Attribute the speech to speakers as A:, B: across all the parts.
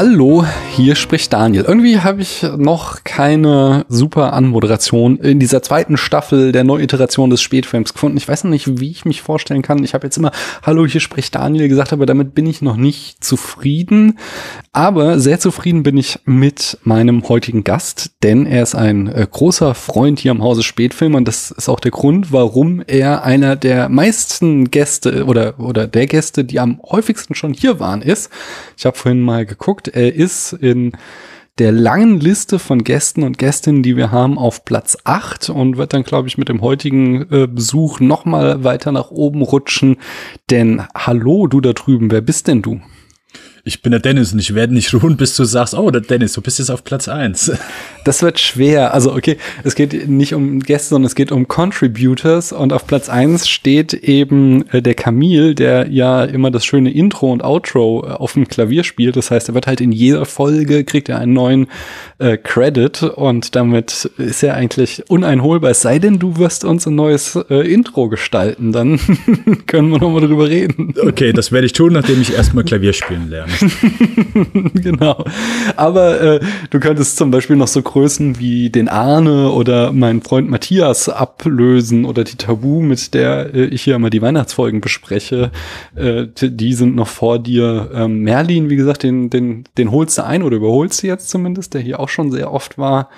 A: Hallo, hier spricht Daniel. Irgendwie habe ich noch keine super Anmoderation in dieser zweiten Staffel der Neuiteration des Spätfilms gefunden. Ich weiß noch nicht, wie ich mich vorstellen kann. Ich habe jetzt immer Hallo, hier spricht Daniel gesagt, aber damit bin ich noch nicht zufrieden. Aber sehr zufrieden bin ich mit meinem heutigen Gast, denn er ist ein äh, großer Freund hier im Hause Spätfilm und das ist auch der Grund, warum er einer der meisten Gäste oder, oder der Gäste, die am häufigsten schon hier waren, ist. Ich habe vorhin mal geguckt, er ist in der langen Liste von Gästen und Gästinnen, die wir haben, auf Platz 8 und wird dann, glaube ich, mit dem heutigen äh, Besuch noch mal weiter nach oben rutschen. Denn hallo, du da drüben, wer bist denn du?
B: Ich bin der Dennis und ich werde nicht ruhen, bis du sagst, oh, der Dennis, du bist jetzt auf Platz eins.
A: Das wird schwer. Also, okay, es geht nicht um Gäste, sondern es geht um Contributors und auf Platz eins steht eben äh, der Camille, der ja immer das schöne Intro und Outro äh, auf dem Klavier spielt. Das heißt, er wird halt in jeder Folge, kriegt er einen neuen äh, Credit und damit ist er eigentlich uneinholbar. Es sei denn, du wirst uns ein neues äh, Intro gestalten, dann können wir nochmal drüber reden.
B: Okay, das werde ich tun, nachdem ich erstmal Klavier spielen lerne.
A: genau. Aber äh, du könntest zum Beispiel noch so Größen wie den Arne oder meinen Freund Matthias ablösen oder die Tabu, mit der äh, ich hier immer die Weihnachtsfolgen bespreche. Äh, die sind noch vor dir. Ähm, Merlin, wie gesagt, den, den, den holst du ein oder überholst du jetzt zumindest, der hier auch schon sehr oft war.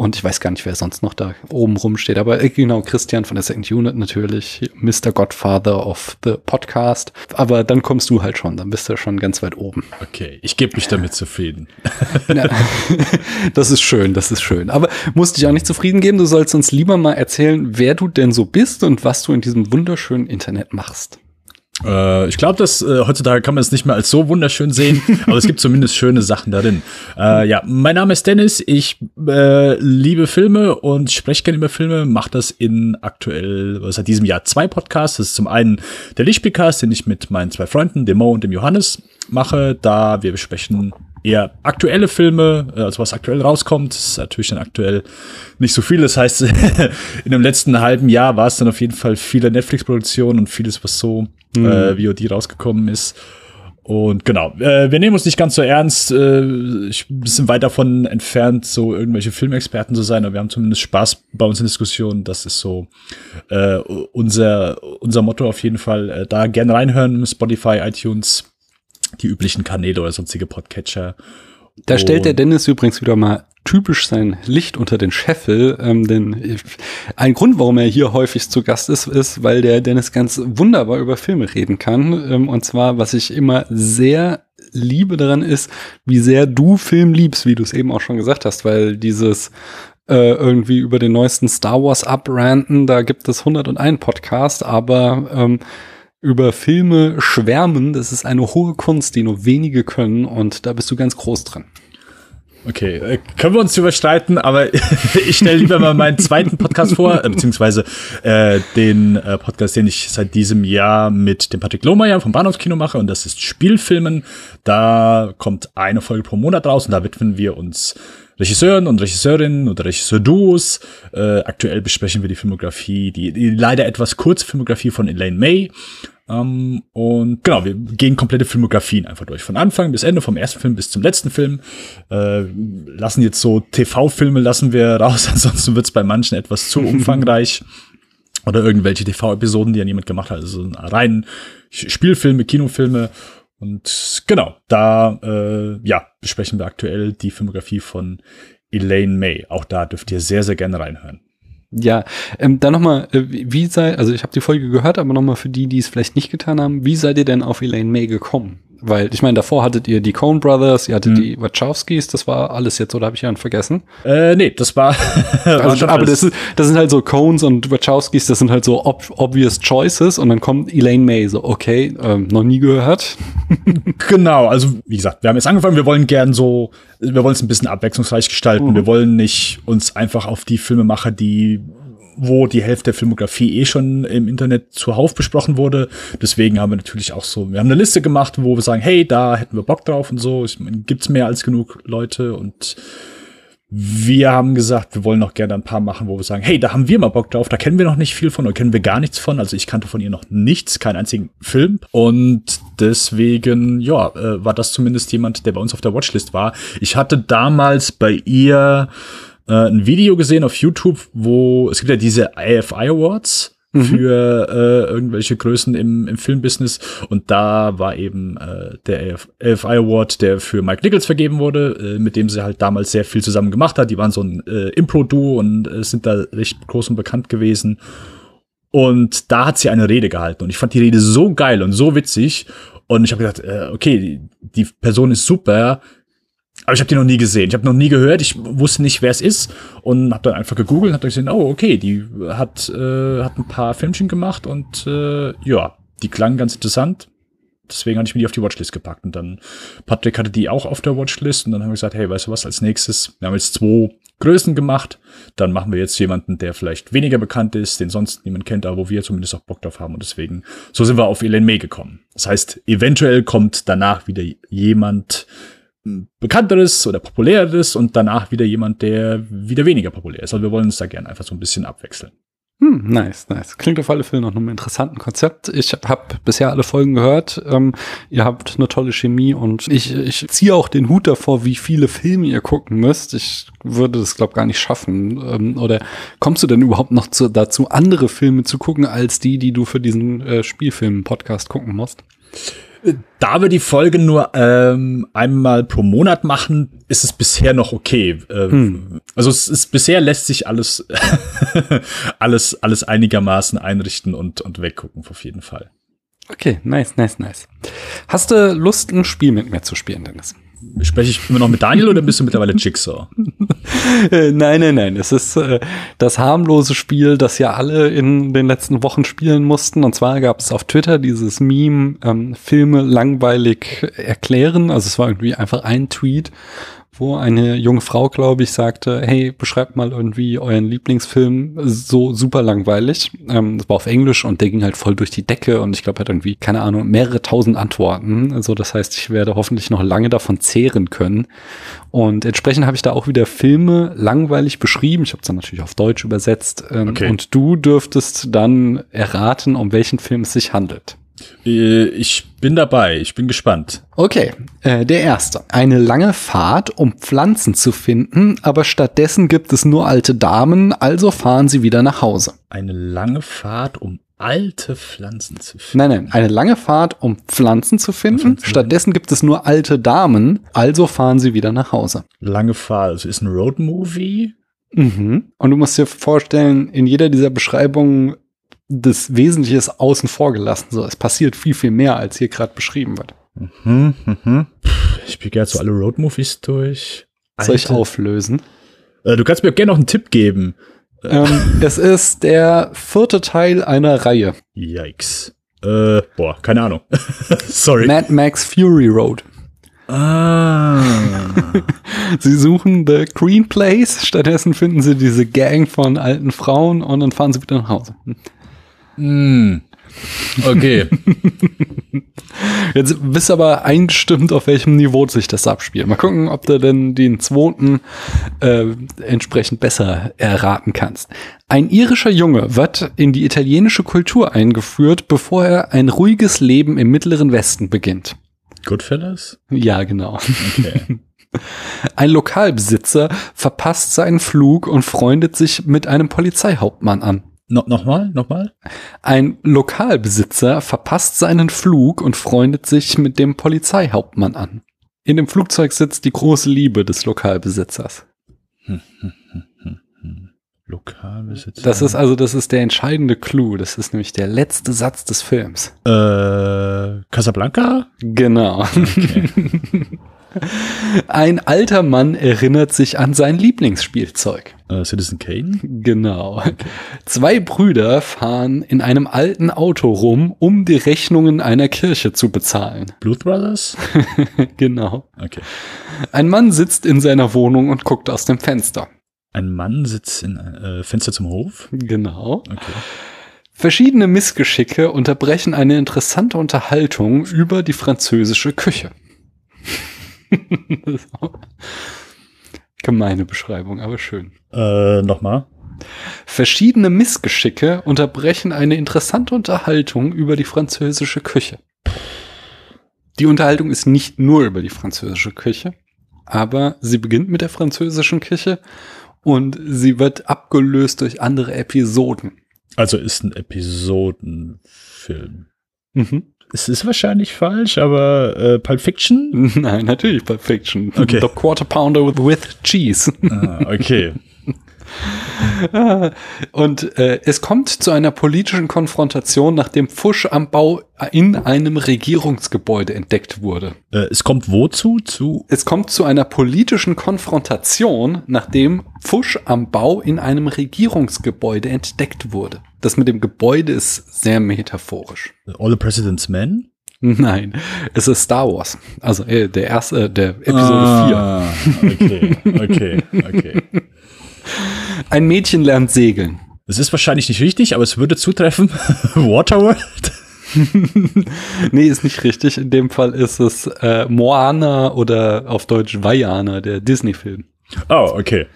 A: Und ich weiß gar nicht, wer sonst noch da oben rumsteht. Aber genau, Christian von der Second Unit natürlich, Mr. Godfather of the Podcast. Aber dann kommst du halt schon, dann bist du schon ganz weit oben.
B: Okay, ich gebe mich damit zufrieden.
A: Ja, das ist schön, das ist schön. Aber musst dich auch nicht zufrieden geben. Du sollst uns lieber mal erzählen, wer du denn so bist und was du in diesem wunderschönen Internet machst.
B: Äh, ich glaube, dass äh, heutzutage kann man es nicht mehr als so wunderschön sehen, aber es gibt zumindest schöne Sachen darin. Äh, ja, mein Name ist Dennis. Ich äh, liebe Filme und spreche gerne über Filme. Mache das in aktuell seit diesem Jahr zwei Podcasts. Das ist zum einen der Lichtspielcast, den ich mit meinen zwei Freunden, dem Mo und dem Johannes, mache. Da wir besprechen eher aktuelle Filme, äh, also was aktuell rauskommt, ist natürlich dann aktuell nicht so viel. Das heißt, in dem letzten halben Jahr war es dann auf jeden Fall viele Netflix-Produktionen und vieles, was so mhm. äh, VOD rausgekommen ist. Und genau, äh, wir nehmen uns nicht ganz so ernst. Äh, ich sind weit davon entfernt, so irgendwelche Filmexperten zu sein, aber wir haben zumindest Spaß bei uns in Diskussionen. Das ist so äh, unser, unser Motto auf jeden Fall. Äh, da gerne reinhören, Spotify, iTunes, die üblichen Kanäle oder sonstige Podcatcher.
A: Da stellt der Dennis übrigens wieder mal typisch sein Licht unter den Scheffel, ähm, denn ein Grund, warum er hier häufig zu Gast ist, ist, weil der Dennis ganz wunderbar über Filme reden kann. Ähm, und zwar, was ich immer sehr liebe daran ist, wie sehr du Film liebst, wie du es eben auch schon gesagt hast, weil dieses äh, irgendwie über den neuesten Star Wars abranten, da gibt es 101 Podcast, aber ähm, über Filme schwärmen, das ist eine hohe Kunst, die nur wenige können und da bist du ganz groß dran.
B: Okay, äh, können wir uns überstreiten, aber ich stelle lieber mal meinen zweiten Podcast vor, äh, beziehungsweise äh, den äh, Podcast, den ich seit diesem Jahr mit dem Patrick Lohmeier vom Bahnhofskino mache und das ist Spielfilmen. Da kommt eine Folge pro Monat raus und da widmen wir uns Regisseuren und Regisseurinnen oder Regisseurduos. Äh, aktuell besprechen wir die Filmografie, die, die leider etwas kurze Filmografie von Elaine May. Um, ähm, und genau, wir gehen komplette Filmografien einfach durch. Von Anfang bis Ende, vom ersten Film bis zum letzten Film. Äh, lassen jetzt so TV-Filme lassen wir raus, ansonsten wird es bei manchen etwas zu umfangreich. Oder irgendwelche TV-Episoden, die ja niemand gemacht hat. Also rein Spielfilme, Kinofilme. Und genau, da äh, ja, besprechen wir aktuell die Filmografie von Elaine May. Auch da dürft ihr sehr, sehr gerne reinhören.
A: Ja, ähm, dann nochmal, äh, wie sei, also ich habe die Folge gehört, aber nochmal für die, die es vielleicht nicht getan haben, wie seid ihr denn auf Elaine May gekommen? Weil ich meine, davor hattet ihr die Coen Brothers, ihr hattet hm. die Wachowskis, das war alles jetzt, oder habe ich einen vergessen?
B: Äh, nee, das war.
A: also, aber das, ist, das sind halt so Coens und Wachowskis, das sind halt so ob, obvious choices und dann kommt Elaine May, so, okay, ähm, noch nie gehört.
B: genau, also wie gesagt, wir haben jetzt angefangen, wir wollen gern so, wir wollen es ein bisschen abwechslungsreich gestalten. Mhm. Wir wollen nicht uns einfach auf die Filme machen, die wo die Hälfte der Filmografie eh schon im Internet zuhauf besprochen wurde. Deswegen haben wir natürlich auch so, wir haben eine Liste gemacht, wo wir sagen, hey, da hätten wir Bock drauf und so. Es gibt mehr als genug Leute und wir haben gesagt, wir wollen noch gerne ein paar machen, wo wir sagen, hey, da haben wir mal Bock drauf, da kennen wir noch nicht viel von oder kennen wir gar nichts von. Also ich kannte von ihr noch nichts, keinen einzigen Film. Und deswegen, ja, äh, war das zumindest jemand, der bei uns auf der Watchlist war. Ich hatte damals bei ihr äh, ein Video gesehen auf YouTube, wo es gibt ja diese AFI Awards Mhm. für äh, irgendwelche Größen im, im Filmbusiness. Und da war eben äh, der AFI Award, der für Mike Nichols vergeben wurde, äh, mit dem sie halt damals sehr viel zusammen gemacht hat. Die waren so ein äh, Impro-Duo und äh, sind da recht groß und bekannt gewesen. Und da hat sie eine Rede gehalten. Und ich fand die Rede so geil und so witzig. Und ich habe gedacht, äh, okay, die, die Person ist super aber ich habe die noch nie gesehen. Ich habe noch nie gehört. Ich wusste nicht, wer es ist und habe dann einfach gegoogelt und habe gesehen, oh okay, die hat äh, hat ein paar Filmchen gemacht und äh, ja, die klangen ganz interessant. Deswegen hatte ich mir die auf die Watchlist gepackt und dann Patrick hatte die auch auf der Watchlist und dann haben wir gesagt, hey, weißt du was? Als nächstes, wir haben jetzt zwei Größen gemacht, dann machen wir jetzt jemanden, der vielleicht weniger bekannt ist, den sonst niemand kennt, aber wo wir zumindest auch Bock drauf haben und deswegen so sind wir auf Elaine May gekommen. Das heißt, eventuell kommt danach wieder jemand bekannteres oder populäreres und danach wieder jemand, der wieder weniger populär ist. Also wir wollen uns da gerne einfach so ein bisschen abwechseln.
A: Hm, nice, nice. Klingt auf alle Fälle nach einem interessanten Konzept. Ich habe bisher alle Folgen gehört. Ähm, ihr habt eine tolle Chemie und ich, ich ziehe auch den Hut davor, wie viele Filme ihr gucken müsst. Ich würde das, glaube gar nicht schaffen. Ähm, oder kommst du denn überhaupt noch zu, dazu, andere Filme zu gucken, als die, die du für diesen äh, Spielfilm-Podcast gucken musst?
B: Da wir die Folge nur ähm, einmal pro Monat machen, ist es bisher noch okay. Ähm, hm. Also es ist bisher lässt sich alles alles alles einigermaßen einrichten und und weggucken auf jeden Fall.
A: Okay, nice, nice, nice. Hast du Lust, ein Spiel mit mir zu spielen, Dennis?
B: Spreche ich immer noch mit Daniel oder bist du mittlerweile Jigsaw?
A: nein, nein, nein. Es ist äh, das harmlose Spiel, das ja alle in den letzten Wochen spielen mussten. Und zwar gab es auf Twitter dieses Meme, ähm, Filme langweilig erklären. Also es war irgendwie einfach ein Tweet, wo eine junge Frau, glaube ich, sagte, hey, beschreibt mal irgendwie euren Lieblingsfilm so super langweilig. Ähm, das war auf Englisch und der ging halt voll durch die Decke und ich glaube, hat irgendwie, keine Ahnung, mehrere tausend Antworten. Also das heißt, ich werde hoffentlich noch lange davon zehren können. Und entsprechend habe ich da auch wieder Filme langweilig beschrieben. Ich habe es dann natürlich auf Deutsch übersetzt. Ähm, okay. Und du dürftest dann erraten, um welchen Film es sich handelt.
B: Äh, ich bin dabei, ich bin gespannt.
A: Okay, äh, der erste. Eine lange Fahrt, um Pflanzen zu finden, aber stattdessen gibt es nur alte Damen, also fahren sie wieder nach Hause.
B: Eine lange Fahrt, um alte Pflanzen zu
A: finden. Nein, nein, eine lange Fahrt, um Pflanzen zu finden. Pflanzen Stattdessen gibt es nur alte Damen, also fahren sie wieder nach Hause.
B: Lange Fahrt, also ist ein Roadmovie.
A: Mhm. Und du musst dir vorstellen, in jeder dieser Beschreibungen das Wesentliche ist außen vor gelassen. So, es passiert viel, viel mehr, als hier gerade beschrieben wird. Mhm,
B: mhm. Ich spiele gerne so alle Roadmovies durch.
A: Alter. Soll ich auflösen?
B: Äh, du kannst mir gerne noch einen Tipp geben.
A: Ähm, es ist der vierte Teil einer Reihe.
B: Yikes. Äh, boah, keine Ahnung. Sorry.
A: Mad Max Fury Road.
B: Ah.
A: sie suchen The Green Place, stattdessen finden sie diese Gang von alten Frauen und dann fahren sie wieder nach Hause.
B: Mm. Okay.
A: Jetzt bist du aber eingestimmt, auf welchem Niveau sich das abspielt. Mal gucken, ob du denn den zweiten äh, entsprechend besser erraten kannst. Ein irischer Junge wird in die italienische Kultur eingeführt, bevor er ein ruhiges Leben im mittleren Westen beginnt.
B: Goodfellas?
A: Ja, genau. Okay. Ein Lokalbesitzer verpasst seinen Flug und freundet sich mit einem Polizeihauptmann an.
B: No, nochmal, nochmal.
A: Ein Lokalbesitzer verpasst seinen Flug und freundet sich mit dem Polizeihauptmann an. In dem Flugzeug sitzt die große Liebe des Lokalbesitzers.
B: Lokalbesitzer.
A: Das ist also, das ist der entscheidende Clou. Das ist nämlich der letzte Satz des Films.
B: Äh, Casablanca?
A: Genau. Okay. Ein alter Mann erinnert sich an sein Lieblingsspielzeug.
B: Uh, Citizen Kane?
A: Genau. Okay. Zwei Brüder fahren in einem alten Auto rum, um die Rechnungen einer Kirche zu bezahlen.
B: Blues Brothers?
A: genau.
B: Okay.
A: Ein Mann sitzt in seiner Wohnung und guckt aus dem Fenster.
B: Ein Mann sitzt in äh, Fenster zum Hof?
A: Genau. Okay. Verschiedene Missgeschicke unterbrechen eine interessante Unterhaltung über die französische Küche. Gemeine Beschreibung, aber schön.
B: Äh, nochmal.
A: Verschiedene Missgeschicke unterbrechen eine interessante Unterhaltung über die französische Küche. Die Unterhaltung ist nicht nur über die französische Küche, aber sie beginnt mit der französischen Küche und sie wird abgelöst durch andere Episoden.
B: Also ist ein Episodenfilm. Mhm. Es ist wahrscheinlich falsch, aber äh, Pulp Fiction?
A: Nein, natürlich Pulp Fiction.
B: Okay.
A: The Quarter Pounder with, with Cheese.
B: Ah, okay.
A: Und äh, es kommt zu einer politischen Konfrontation, nachdem Pfusch am Bau in einem Regierungsgebäude entdeckt wurde.
B: Äh, es kommt wozu? Zu?
A: Es kommt zu einer politischen Konfrontation, nachdem Pfusch am Bau in einem Regierungsgebäude entdeckt wurde. Das mit dem Gebäude ist sehr metaphorisch.
B: All the President's Men?
A: Nein, es ist Star Wars. Also äh, der erste, äh, der Episode
B: ah, 4. Okay, okay, okay.
A: Ein Mädchen lernt segeln.
B: Es ist wahrscheinlich nicht richtig, aber es würde zutreffen. Waterworld?
A: nee, ist nicht richtig. In dem Fall ist es äh, Moana oder auf Deutsch Vajana, der Disney-Film.
B: Oh, okay.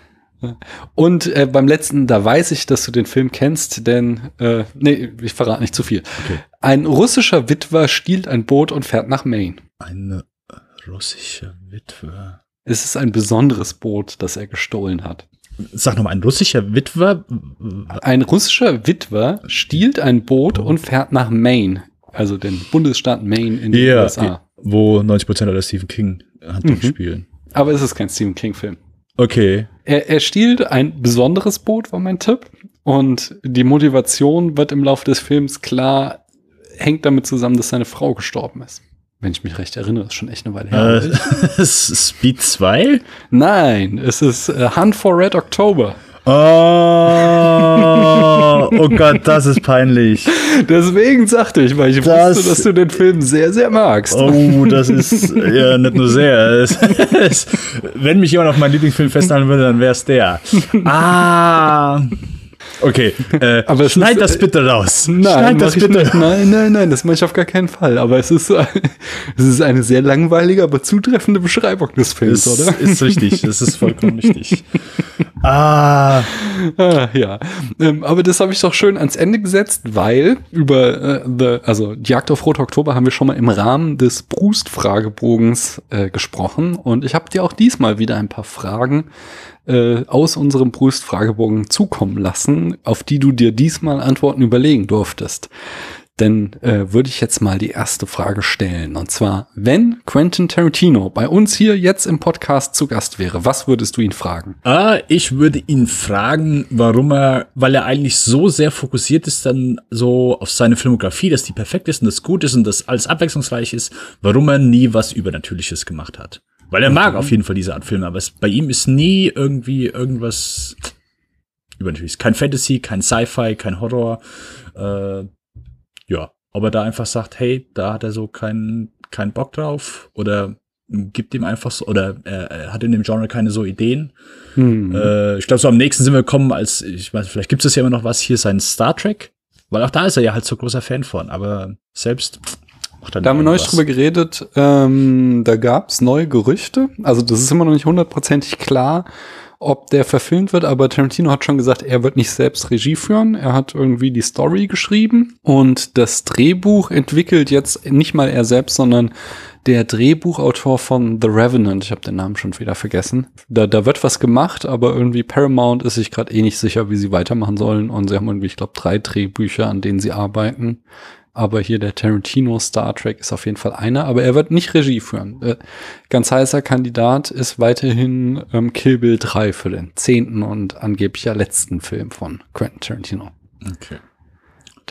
A: Und äh, beim letzten, da weiß ich, dass du den Film kennst, denn, äh, nee, ich verrate nicht zu viel.
B: Okay.
A: Ein russischer Witwer stiehlt ein Boot und fährt nach Maine.
B: Eine russische Witwe.
A: Es ist ein besonderes Boot, das er gestohlen hat.
B: Sag nochmal, ein russischer Witwer?
A: Ein russischer Witwer stiehlt ein Boot und fährt nach Maine, also den Bundesstaat Maine in den
B: Ja,
A: USA.
B: wo 90% aller Stephen King Handlung
A: Mhm.
B: spielen.
A: Aber es ist kein Stephen King-Film.
B: Okay.
A: Er, er stiehlt ein besonderes Boot, war mein Tipp. Und die Motivation wird im Laufe des Films klar, hängt damit zusammen, dass seine Frau gestorben ist. Wenn ich mich recht erinnere, ist schon echt eine Weile her.
B: Äh, Speed 2?
A: Nein, es ist äh, Hunt for Red October.
B: Oh, oh Gott, das ist peinlich.
A: Deswegen sagte ich, weil ich
B: Das-
A: wusste, dass du den Film sehr, sehr magst.
B: Oh, das ist ja nicht nur sehr. Es, es, wenn mich jemand auf meinen Lieblingsfilm festhalten würde, dann wäre es der. Ah. Okay, äh,
A: Aber
B: schneid
A: ist,
B: das
A: äh,
B: bitte raus.
A: Nein,
B: schneid das bitte.
A: nicht. Nein, nein, nein, das mache ich auf gar keinen Fall. Aber es ist, es ist eine sehr langweilige, aber zutreffende Beschreibung des Films,
B: Das
A: oder?
B: ist richtig, das ist vollkommen richtig. Ah,
A: Ah, ja, ähm, aber das habe ich doch schön ans Ende gesetzt, weil über äh, the, also die Jagd auf Rote Oktober haben wir schon mal im Rahmen des Brust-Fragebogens äh, gesprochen und ich habe dir auch diesmal wieder ein paar Fragen äh, aus unserem Brust-Fragebogen zukommen lassen, auf die du dir diesmal Antworten überlegen durftest. Denn äh, würde ich jetzt mal die erste Frage stellen. Und zwar, wenn Quentin Tarantino bei uns hier jetzt im Podcast zu Gast wäre, was würdest du ihn fragen?
B: ah, ich würde ihn fragen, warum er, weil er eigentlich so sehr fokussiert ist dann so auf seine Filmografie, dass die perfekt ist und das gut ist und das alles abwechslungsreich ist, warum er nie was Übernatürliches gemacht hat. Weil er mag auf jeden Fall diese Art Filme, aber es, bei ihm ist nie irgendwie irgendwas Übernatürliches. Kein Fantasy, kein Sci-Fi, kein Horror. Äh, ja, ob er da einfach sagt, hey, da hat er so keinen keinen Bock drauf oder gibt ihm einfach so oder er, er hat in dem Genre keine so Ideen.
A: Hm.
B: Äh, ich glaube, so am nächsten sind wir gekommen, als ich weiß, vielleicht gibt es ja immer noch was hier sein Star Trek, weil auch da ist er ja halt so großer Fan von, aber selbst macht
A: Da haben wir neulich drüber geredet, ähm, da gab es neue Gerüchte. Also das ist immer noch nicht hundertprozentig klar, ob der verfilmt wird, aber Tarantino hat schon gesagt, er wird nicht selbst Regie führen. Er hat irgendwie die Story geschrieben und das Drehbuch entwickelt jetzt nicht mal er selbst, sondern der Drehbuchautor von The Revenant. Ich habe den Namen schon wieder vergessen. Da, da wird was gemacht, aber irgendwie Paramount ist sich gerade eh nicht sicher, wie sie weitermachen sollen. Und sie haben irgendwie, ich glaube, drei Drehbücher, an denen sie arbeiten. Aber hier der Tarantino Star Trek ist auf jeden Fall einer, aber er wird nicht Regie führen. Äh, ganz heißer Kandidat ist weiterhin ähm, Kill Bill 3 für den zehnten und angeblich ja letzten Film von Quentin Tarantino.
B: Okay.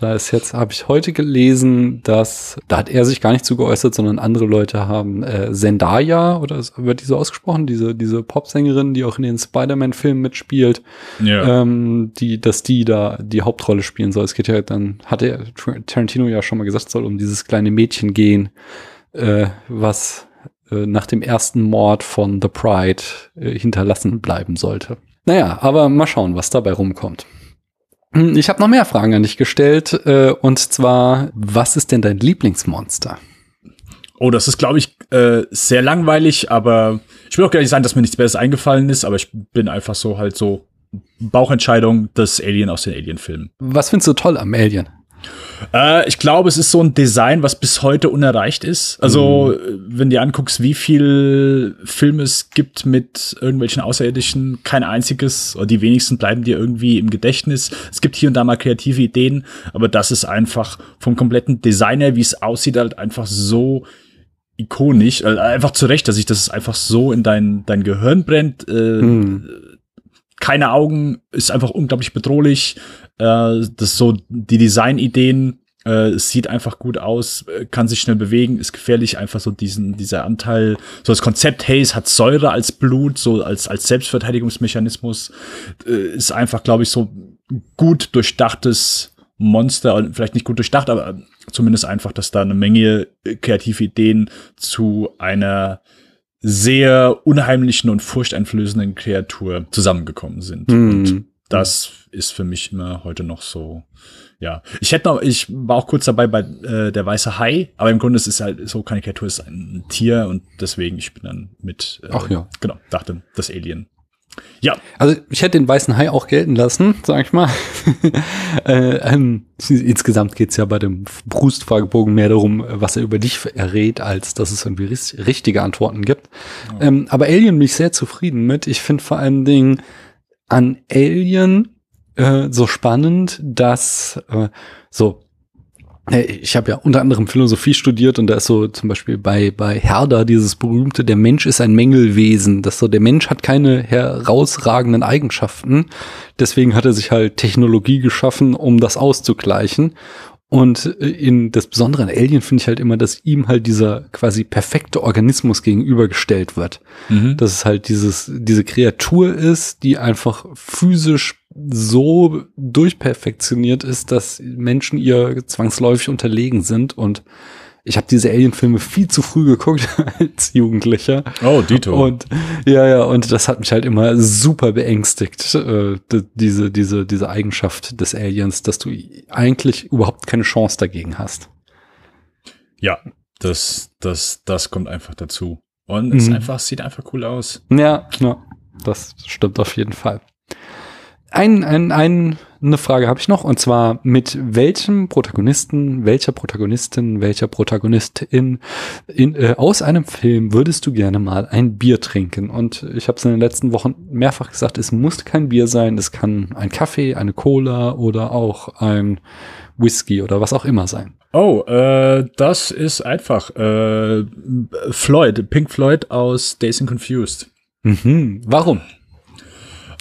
A: Da ist jetzt, habe ich heute gelesen, dass, da hat er sich gar nicht zu geäußert, sondern andere Leute haben äh, Zendaya, oder wird die so ausgesprochen, diese, diese Popsängerin, die auch in den Spider-Man-Filmen mitspielt,
B: Ja.
A: ähm, die, dass die da die Hauptrolle spielen soll. Es geht ja dann, hatte Tarantino ja schon mal gesagt, es soll um dieses kleine Mädchen gehen, äh, was äh, nach dem ersten Mord von The Pride äh, hinterlassen bleiben sollte. Naja, aber mal schauen, was dabei rumkommt. Hm, Ich habe noch mehr Fragen an dich gestellt, äh, und zwar, was ist denn dein Lieblingsmonster?
B: Oh, das ist, glaube ich, äh, sehr langweilig, aber ich will auch gar nicht sagen, dass mir nichts Besseres eingefallen ist, aber ich bin einfach so halt so Bauchentscheidung des Alien aus den Alien-Filmen.
A: Was findest du toll am Alien?
B: Äh, ich glaube, es ist so ein Design, was bis heute unerreicht ist. Also, mhm. wenn du anguckst, wie viel Filme es gibt mit irgendwelchen Außerirdischen, kein einziges, oder die wenigsten bleiben dir irgendwie im Gedächtnis. Es gibt hier und da mal kreative Ideen, aber das ist einfach vom kompletten Designer, wie es aussieht, halt einfach so ikonisch, also einfach zurecht, dass sich das einfach so in dein, dein Gehirn brennt. Äh, mhm. Keine Augen, ist einfach unglaublich bedrohlich. Äh, das so die Designideen äh, es sieht einfach gut aus, äh, kann sich schnell bewegen, ist gefährlich, einfach so diesen, dieser Anteil, so das Konzept, hey, es hat Säure als Blut, so als, als Selbstverteidigungsmechanismus, äh, ist einfach, glaube ich, so gut durchdachtes Monster, vielleicht nicht gut durchdacht, aber zumindest einfach, dass da eine Menge kreative Ideen zu einer sehr unheimlichen und furchteinflößenden Kreatur zusammengekommen sind. Mm. Und das ist für mich immer heute noch so. Ja, ich hätte noch, ich war auch kurz dabei bei äh, der weiße Hai, aber im Grunde ist es halt so, keine Kreatur ist ein Tier und deswegen ich bin dann mit.
A: Äh, Ach ja.
B: Genau, dachte das Alien. Ja.
A: Also ich hätte den weißen Hai auch gelten lassen, sag ich mal. äh, ähm, insgesamt geht's ja bei dem Brustfragebogen mehr darum, was er über dich errät, als dass es irgendwie richtige Antworten gibt. Ja. Ähm, aber Alien bin ich sehr zufrieden mit. Ich finde vor allen Dingen an Alien äh, so spannend, dass äh, so ich habe ja unter anderem Philosophie studiert und da ist so zum Beispiel bei, bei Herder dieses berühmte, der Mensch ist ein Mängelwesen. Das so, der Mensch hat keine herausragenden Eigenschaften. Deswegen hat er sich halt Technologie geschaffen, um das auszugleichen. Und äh, in das Besondere an Alien finde ich halt immer, dass ihm halt dieser quasi perfekte Organismus gegenübergestellt wird. Mhm. Dass es halt dieses, diese Kreatur ist, die einfach physisch so durchperfektioniert ist, dass Menschen ihr zwangsläufig unterlegen sind und ich habe diese Alien-Filme viel zu früh geguckt als Jugendlicher.
B: Oh, Dito.
A: Und ja, ja, und das hat mich halt immer super beängstigt, äh, diese, diese, diese Eigenschaft des Aliens, dass du eigentlich überhaupt keine Chance dagegen hast.
B: Ja, das, das, das kommt einfach dazu. Und es mhm. einfach, sieht einfach cool aus.
A: Ja, ja, das stimmt auf jeden Fall. Ein, ein, ein, eine Frage habe ich noch, und zwar mit welchem Protagonisten, welcher Protagonistin, welcher Protagonistin in, äh, aus einem Film würdest du gerne mal ein Bier trinken? Und ich habe es in den letzten Wochen mehrfach gesagt, es muss kein Bier sein, es kann ein Kaffee, eine Cola oder auch ein Whisky oder was auch immer sein.
B: Oh, äh, das ist einfach äh, Floyd, Pink Floyd aus Days and Confused.
A: Mhm. Warum?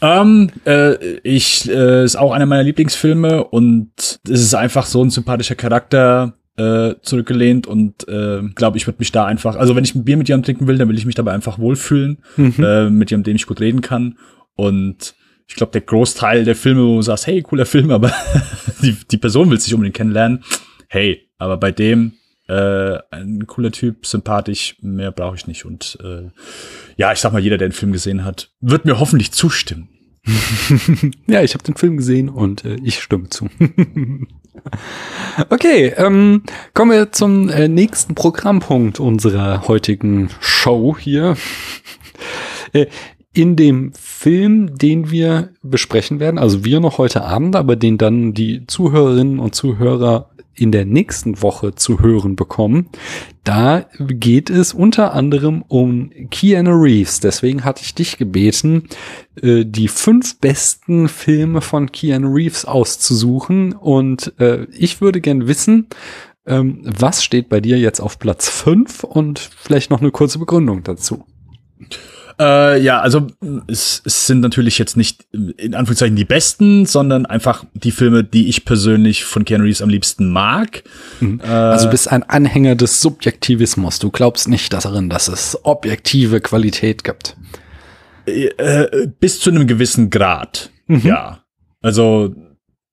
B: Ähm, äh, ich äh, ist auch einer meiner Lieblingsfilme und es ist einfach so ein sympathischer Charakter äh, zurückgelehnt und äh, glaube ich würde mich da einfach, also wenn ich ein Bier mit jemandem trinken will, dann will ich mich dabei einfach wohlfühlen, mhm. äh, mit jemandem, dem ich gut reden kann und ich glaube, der Großteil der Filme, wo du sagst, hey, cooler Film, aber die, die Person will sich unbedingt kennenlernen. Hey, aber bei dem, äh, ein cooler Typ, sympathisch, mehr brauche ich nicht. Und äh, ja, ich sag mal, jeder, der den Film gesehen hat, wird mir hoffentlich zustimmen.
A: ja, ich habe den Film gesehen und äh, ich stimme zu. okay, ähm, kommen wir zum äh, nächsten Programmpunkt unserer heutigen Show hier. äh, in dem Film, den wir besprechen werden, also wir noch heute Abend, aber den dann die Zuhörerinnen und Zuhörer in der nächsten Woche zu hören bekommen. Da geht es unter anderem um Keanu Reeves. Deswegen hatte ich dich gebeten, äh, die fünf besten Filme von Keanu Reeves auszusuchen. Und äh, ich würde gern wissen, ähm, was steht bei dir jetzt auf Platz fünf und vielleicht noch eine kurze Begründung dazu.
B: Äh, ja, also es, es sind natürlich jetzt nicht in Anführungszeichen die besten, sondern einfach die Filme, die ich persönlich von Keanu Reeves am liebsten mag.
A: Mhm. Äh, also du bist ein Anhänger des Subjektivismus. Du glaubst nicht darin, dass es objektive Qualität gibt.
B: Äh, äh bis zu einem gewissen Grad, mhm. ja. Also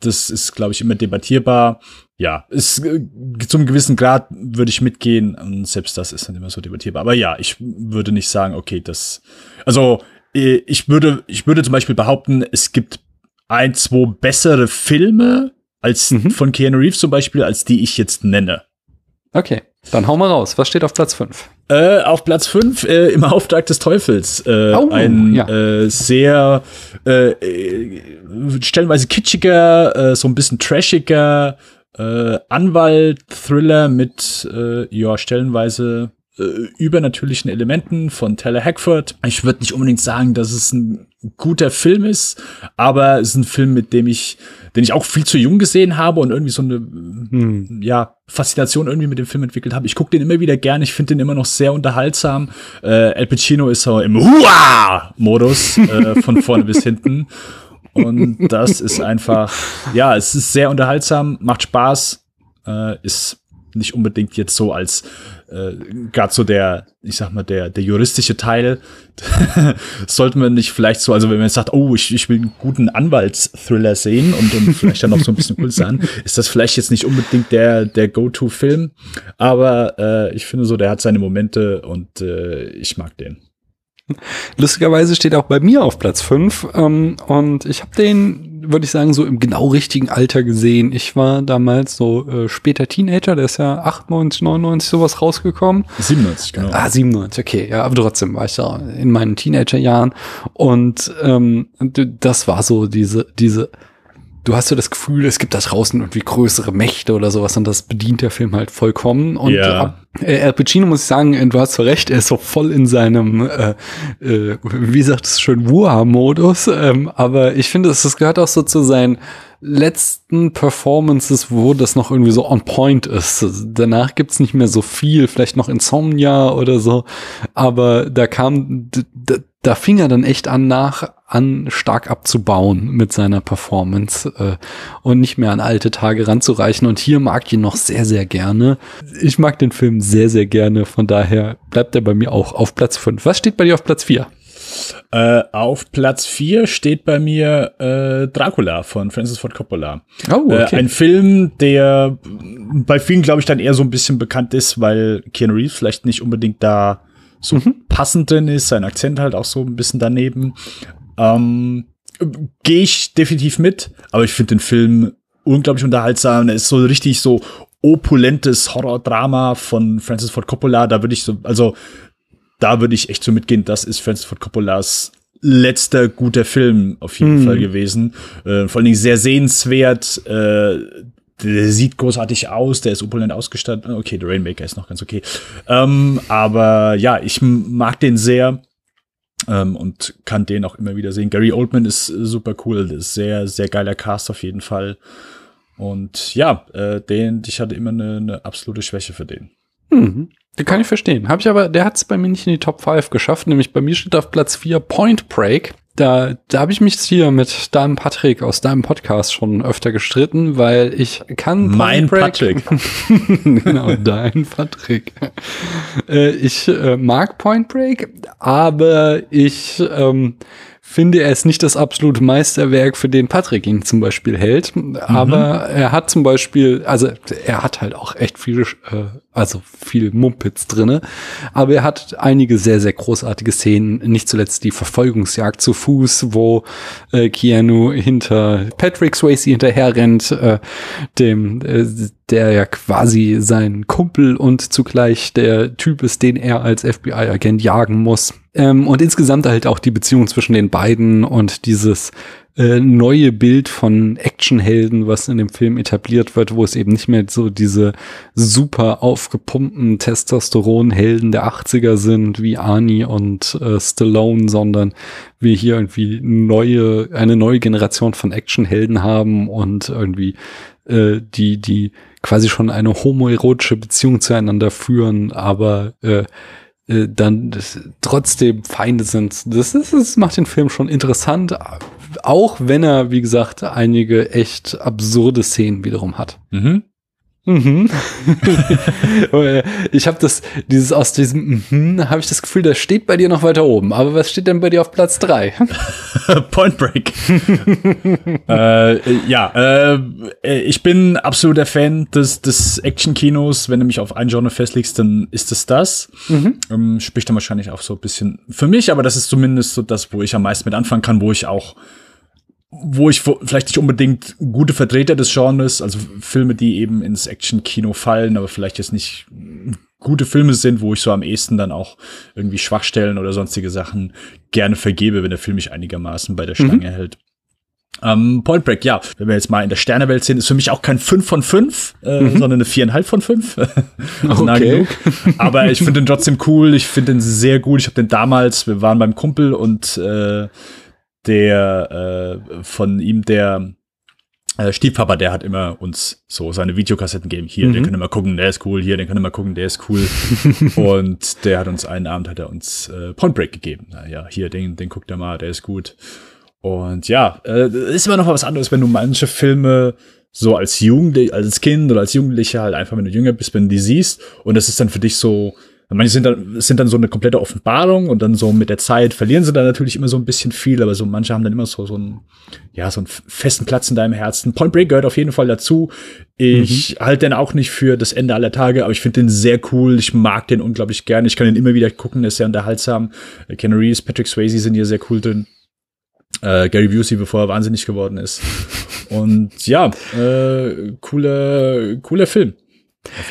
B: das ist, glaube ich, immer debattierbar ja, ist äh, zum gewissen Grad würde ich mitgehen und selbst das ist dann immer so debattierbar. Aber ja, ich würde nicht sagen, okay, das, also äh, ich würde, ich würde zum Beispiel behaupten, es gibt ein, zwei bessere Filme als mhm. von Keanu Reeves zum Beispiel, als die ich jetzt nenne.
A: Okay. Dann hau mal raus. Was steht auf Platz 5?
B: Äh, auf Platz 5 äh, im Auftrag des Teufels. Äh, oh, ein ja. äh, sehr äh, stellenweise kitschiger, so ein bisschen trashiger äh, Anwalt-Thriller mit äh, ja stellenweise äh, übernatürlichen Elementen von Taylor Hackford. Ich würde nicht unbedingt sagen, dass es ein guter Film ist, aber es ist ein Film, mit dem ich, den ich auch viel zu jung gesehen habe und irgendwie so eine hm. ja Faszination irgendwie mit dem Film entwickelt habe. Ich gucke den immer wieder gern, ich finde den immer noch sehr unterhaltsam. Äh, Al Pacino ist so im Hua-Modus äh, von vorne bis hinten. Und das ist einfach, ja, es ist sehr unterhaltsam, macht Spaß, äh, ist nicht unbedingt jetzt so als äh, gerade so der, ich sag mal, der, der juristische Teil, sollte man nicht vielleicht so, also wenn man sagt, oh, ich, ich will einen guten Anwaltsthriller sehen und, und vielleicht dann noch so ein bisschen cool sein, ist das vielleicht jetzt nicht unbedingt der, der Go-To-Film, aber äh, ich finde so, der hat seine Momente und äh, ich mag den.
A: Lustigerweise steht auch bei mir auf Platz 5 ähm, und ich habe den, würde ich sagen, so im genau richtigen Alter gesehen. Ich war damals so äh, später Teenager, der ist ja 98, 99 sowas rausgekommen.
B: 97, genau.
A: Ah, 97, okay, ja, aber trotzdem war ich ja in meinen Teenagerjahren und ähm, das war so diese, diese du hast so das Gefühl, es gibt da draußen irgendwie größere Mächte oder sowas und das bedient der Film halt vollkommen. Und ja. äh, Al Pacino muss ich sagen, äh, du hast so recht, er ist so voll in seinem, äh, äh, wie sagt es schön, Wuha-Modus. Ähm, aber ich finde, es gehört auch so zu seinen letzten Performances, wo das noch irgendwie so on point ist. Danach gibt's nicht mehr so viel, vielleicht noch Insomnia oder so, aber da kam, da fing er dann echt an, nach an stark abzubauen mit seiner Performance äh, und nicht mehr an alte Tage ranzureichen. Und hier mag ich ihn noch sehr, sehr gerne. Ich mag den Film sehr, sehr gerne. Von daher bleibt er bei mir auch auf Platz 5. Was steht bei dir auf Platz 4?
B: Äh, auf Platz 4 steht bei mir äh, Dracula von Francis Ford Coppola. Oh, äh, okay. Äh, ein Film, der bei vielen, glaube ich, dann eher so ein bisschen bekannt ist, weil Keanu Reeves vielleicht nicht unbedingt da so mhm. passend drin ist, sein Akzent halt auch so ein bisschen daneben. Ähm, Gehe ich definitiv mit, aber ich finde den Film unglaublich unterhaltsam. Er ist so richtig so opulentes Horror-Drama von Francis Ford Coppola. Da würde ich so, also da würde ich echt so mitgehen. Das ist Francis Ford Coppolas letzter guter Film auf jeden mhm. Fall gewesen. Äh, vor allen Dingen sehr sehenswert. Äh, der sieht großartig aus, der ist opulent ausgestattet. Okay, der Rainmaker ist noch ganz okay. Ähm, aber ja, ich mag den sehr ähm, und kann den auch immer wieder sehen. Gary Oldman ist super cool, das ist sehr, sehr geiler Cast auf jeden Fall. Und ja, äh, den, ich hatte immer eine, eine absolute Schwäche für den.
A: Mhm. Den kann ich verstehen. Habe ich aber, der hat es bei mir nicht in die Top 5 geschafft. Nämlich bei mir steht auf Platz 4 Point Break da, da habe ich mich hier mit deinem Patrick aus deinem Podcast schon öfter gestritten, weil ich kann
B: mein Patrick,
A: genau dein Patrick. Äh, ich äh, mag Point Break, aber ich ähm, finde er ist nicht das absolute Meisterwerk, für den Patrick ihn zum Beispiel hält. Mhm. Aber er hat zum Beispiel, also er hat halt auch echt viele, äh, also viel Mumpitz drinne. Aber er hat einige sehr, sehr großartige Szenen. Nicht zuletzt die Verfolgungsjagd zu Fuß, wo äh, Keanu hinter Patrick Swayze hinterher rennt, äh, dem, äh, der ja quasi sein Kumpel und zugleich der Typ ist, den er als FBI-Agent jagen muss. Ähm, und insgesamt halt auch die Beziehung zwischen den beiden und dieses äh, neue Bild von Actionhelden, was in dem Film etabliert wird, wo es eben nicht mehr so diese super aufgepumpten Testosteronhelden der 80er sind, wie Arnie und äh, Stallone, sondern wir hier irgendwie neue, eine neue Generation von Actionhelden haben und irgendwie äh, die, die quasi schon eine homoerotische Beziehung zueinander führen, aber äh, äh, dann trotzdem Feinde sind. Das, ist, das macht den Film schon interessant, auch wenn er, wie gesagt, einige echt absurde Szenen wiederum hat. Mhm. Mhm. ich habe das, dieses aus diesem, mhm, habe ich das Gefühl, das steht bei dir noch weiter oben. Aber was steht denn bei dir auf Platz drei?
B: Point Break. äh, ja, äh, ich bin absoluter Fan des, des Action-Kinos. Wenn du mich auf ein Genre festlegst, dann ist es das. Mhm. Ähm, spricht dann wahrscheinlich auch so ein bisschen für mich, aber das ist zumindest so das, wo ich am meisten mit anfangen kann, wo ich auch wo ich vielleicht nicht unbedingt gute Vertreter des Genres, also Filme, die eben ins Action-Kino fallen, aber vielleicht jetzt nicht gute Filme sind, wo ich so am ehesten dann auch irgendwie Schwachstellen oder sonstige Sachen gerne vergebe, wenn der Film mich einigermaßen bei der Stange mhm. hält. Ähm, Point Break, ja, wenn wir jetzt mal in der Sternewelt sind, ist für mich auch kein 5 von 5, äh, mhm. sondern eine 4,5 von 5. also okay. Aber ich finde den trotzdem cool, ich finde den sehr gut. Ich habe den damals, wir waren beim Kumpel und äh, der äh, von ihm, der äh, Stiefpapa, der hat immer uns so seine Videokassetten gegeben. Hier, mhm. den können wir mal gucken, der ist cool. Hier, den können wir mal gucken, der ist cool. und der hat uns einen Abend hat er uns äh, Point Break gegeben. Naja, hier, den, den guckt er mal, der ist gut. Und ja, äh, ist immer noch was anderes, wenn du manche Filme so als Jugendlich, als Kind oder als Jugendlicher halt einfach, wenn du jünger bist, wenn du die siehst und das ist dann für dich so, manche sind dann, sind dann so eine komplette Offenbarung und dann so mit der Zeit verlieren sie dann natürlich immer so ein bisschen viel, aber so manche haben dann immer so, so einen, ja, so einen festen Platz in deinem Herzen. Point Break gehört auf jeden Fall dazu. Ich mhm. halte den auch nicht für das Ende aller Tage, aber ich finde den sehr cool. Ich mag den unglaublich gerne. Ich kann den immer wieder gucken, der ist sehr unterhaltsam. Ken Reeves, Patrick Swayze sind hier sehr cool drin äh, Gary Busey, bevor er wahnsinnig geworden ist. Und ja, äh, cooler, cooler Film.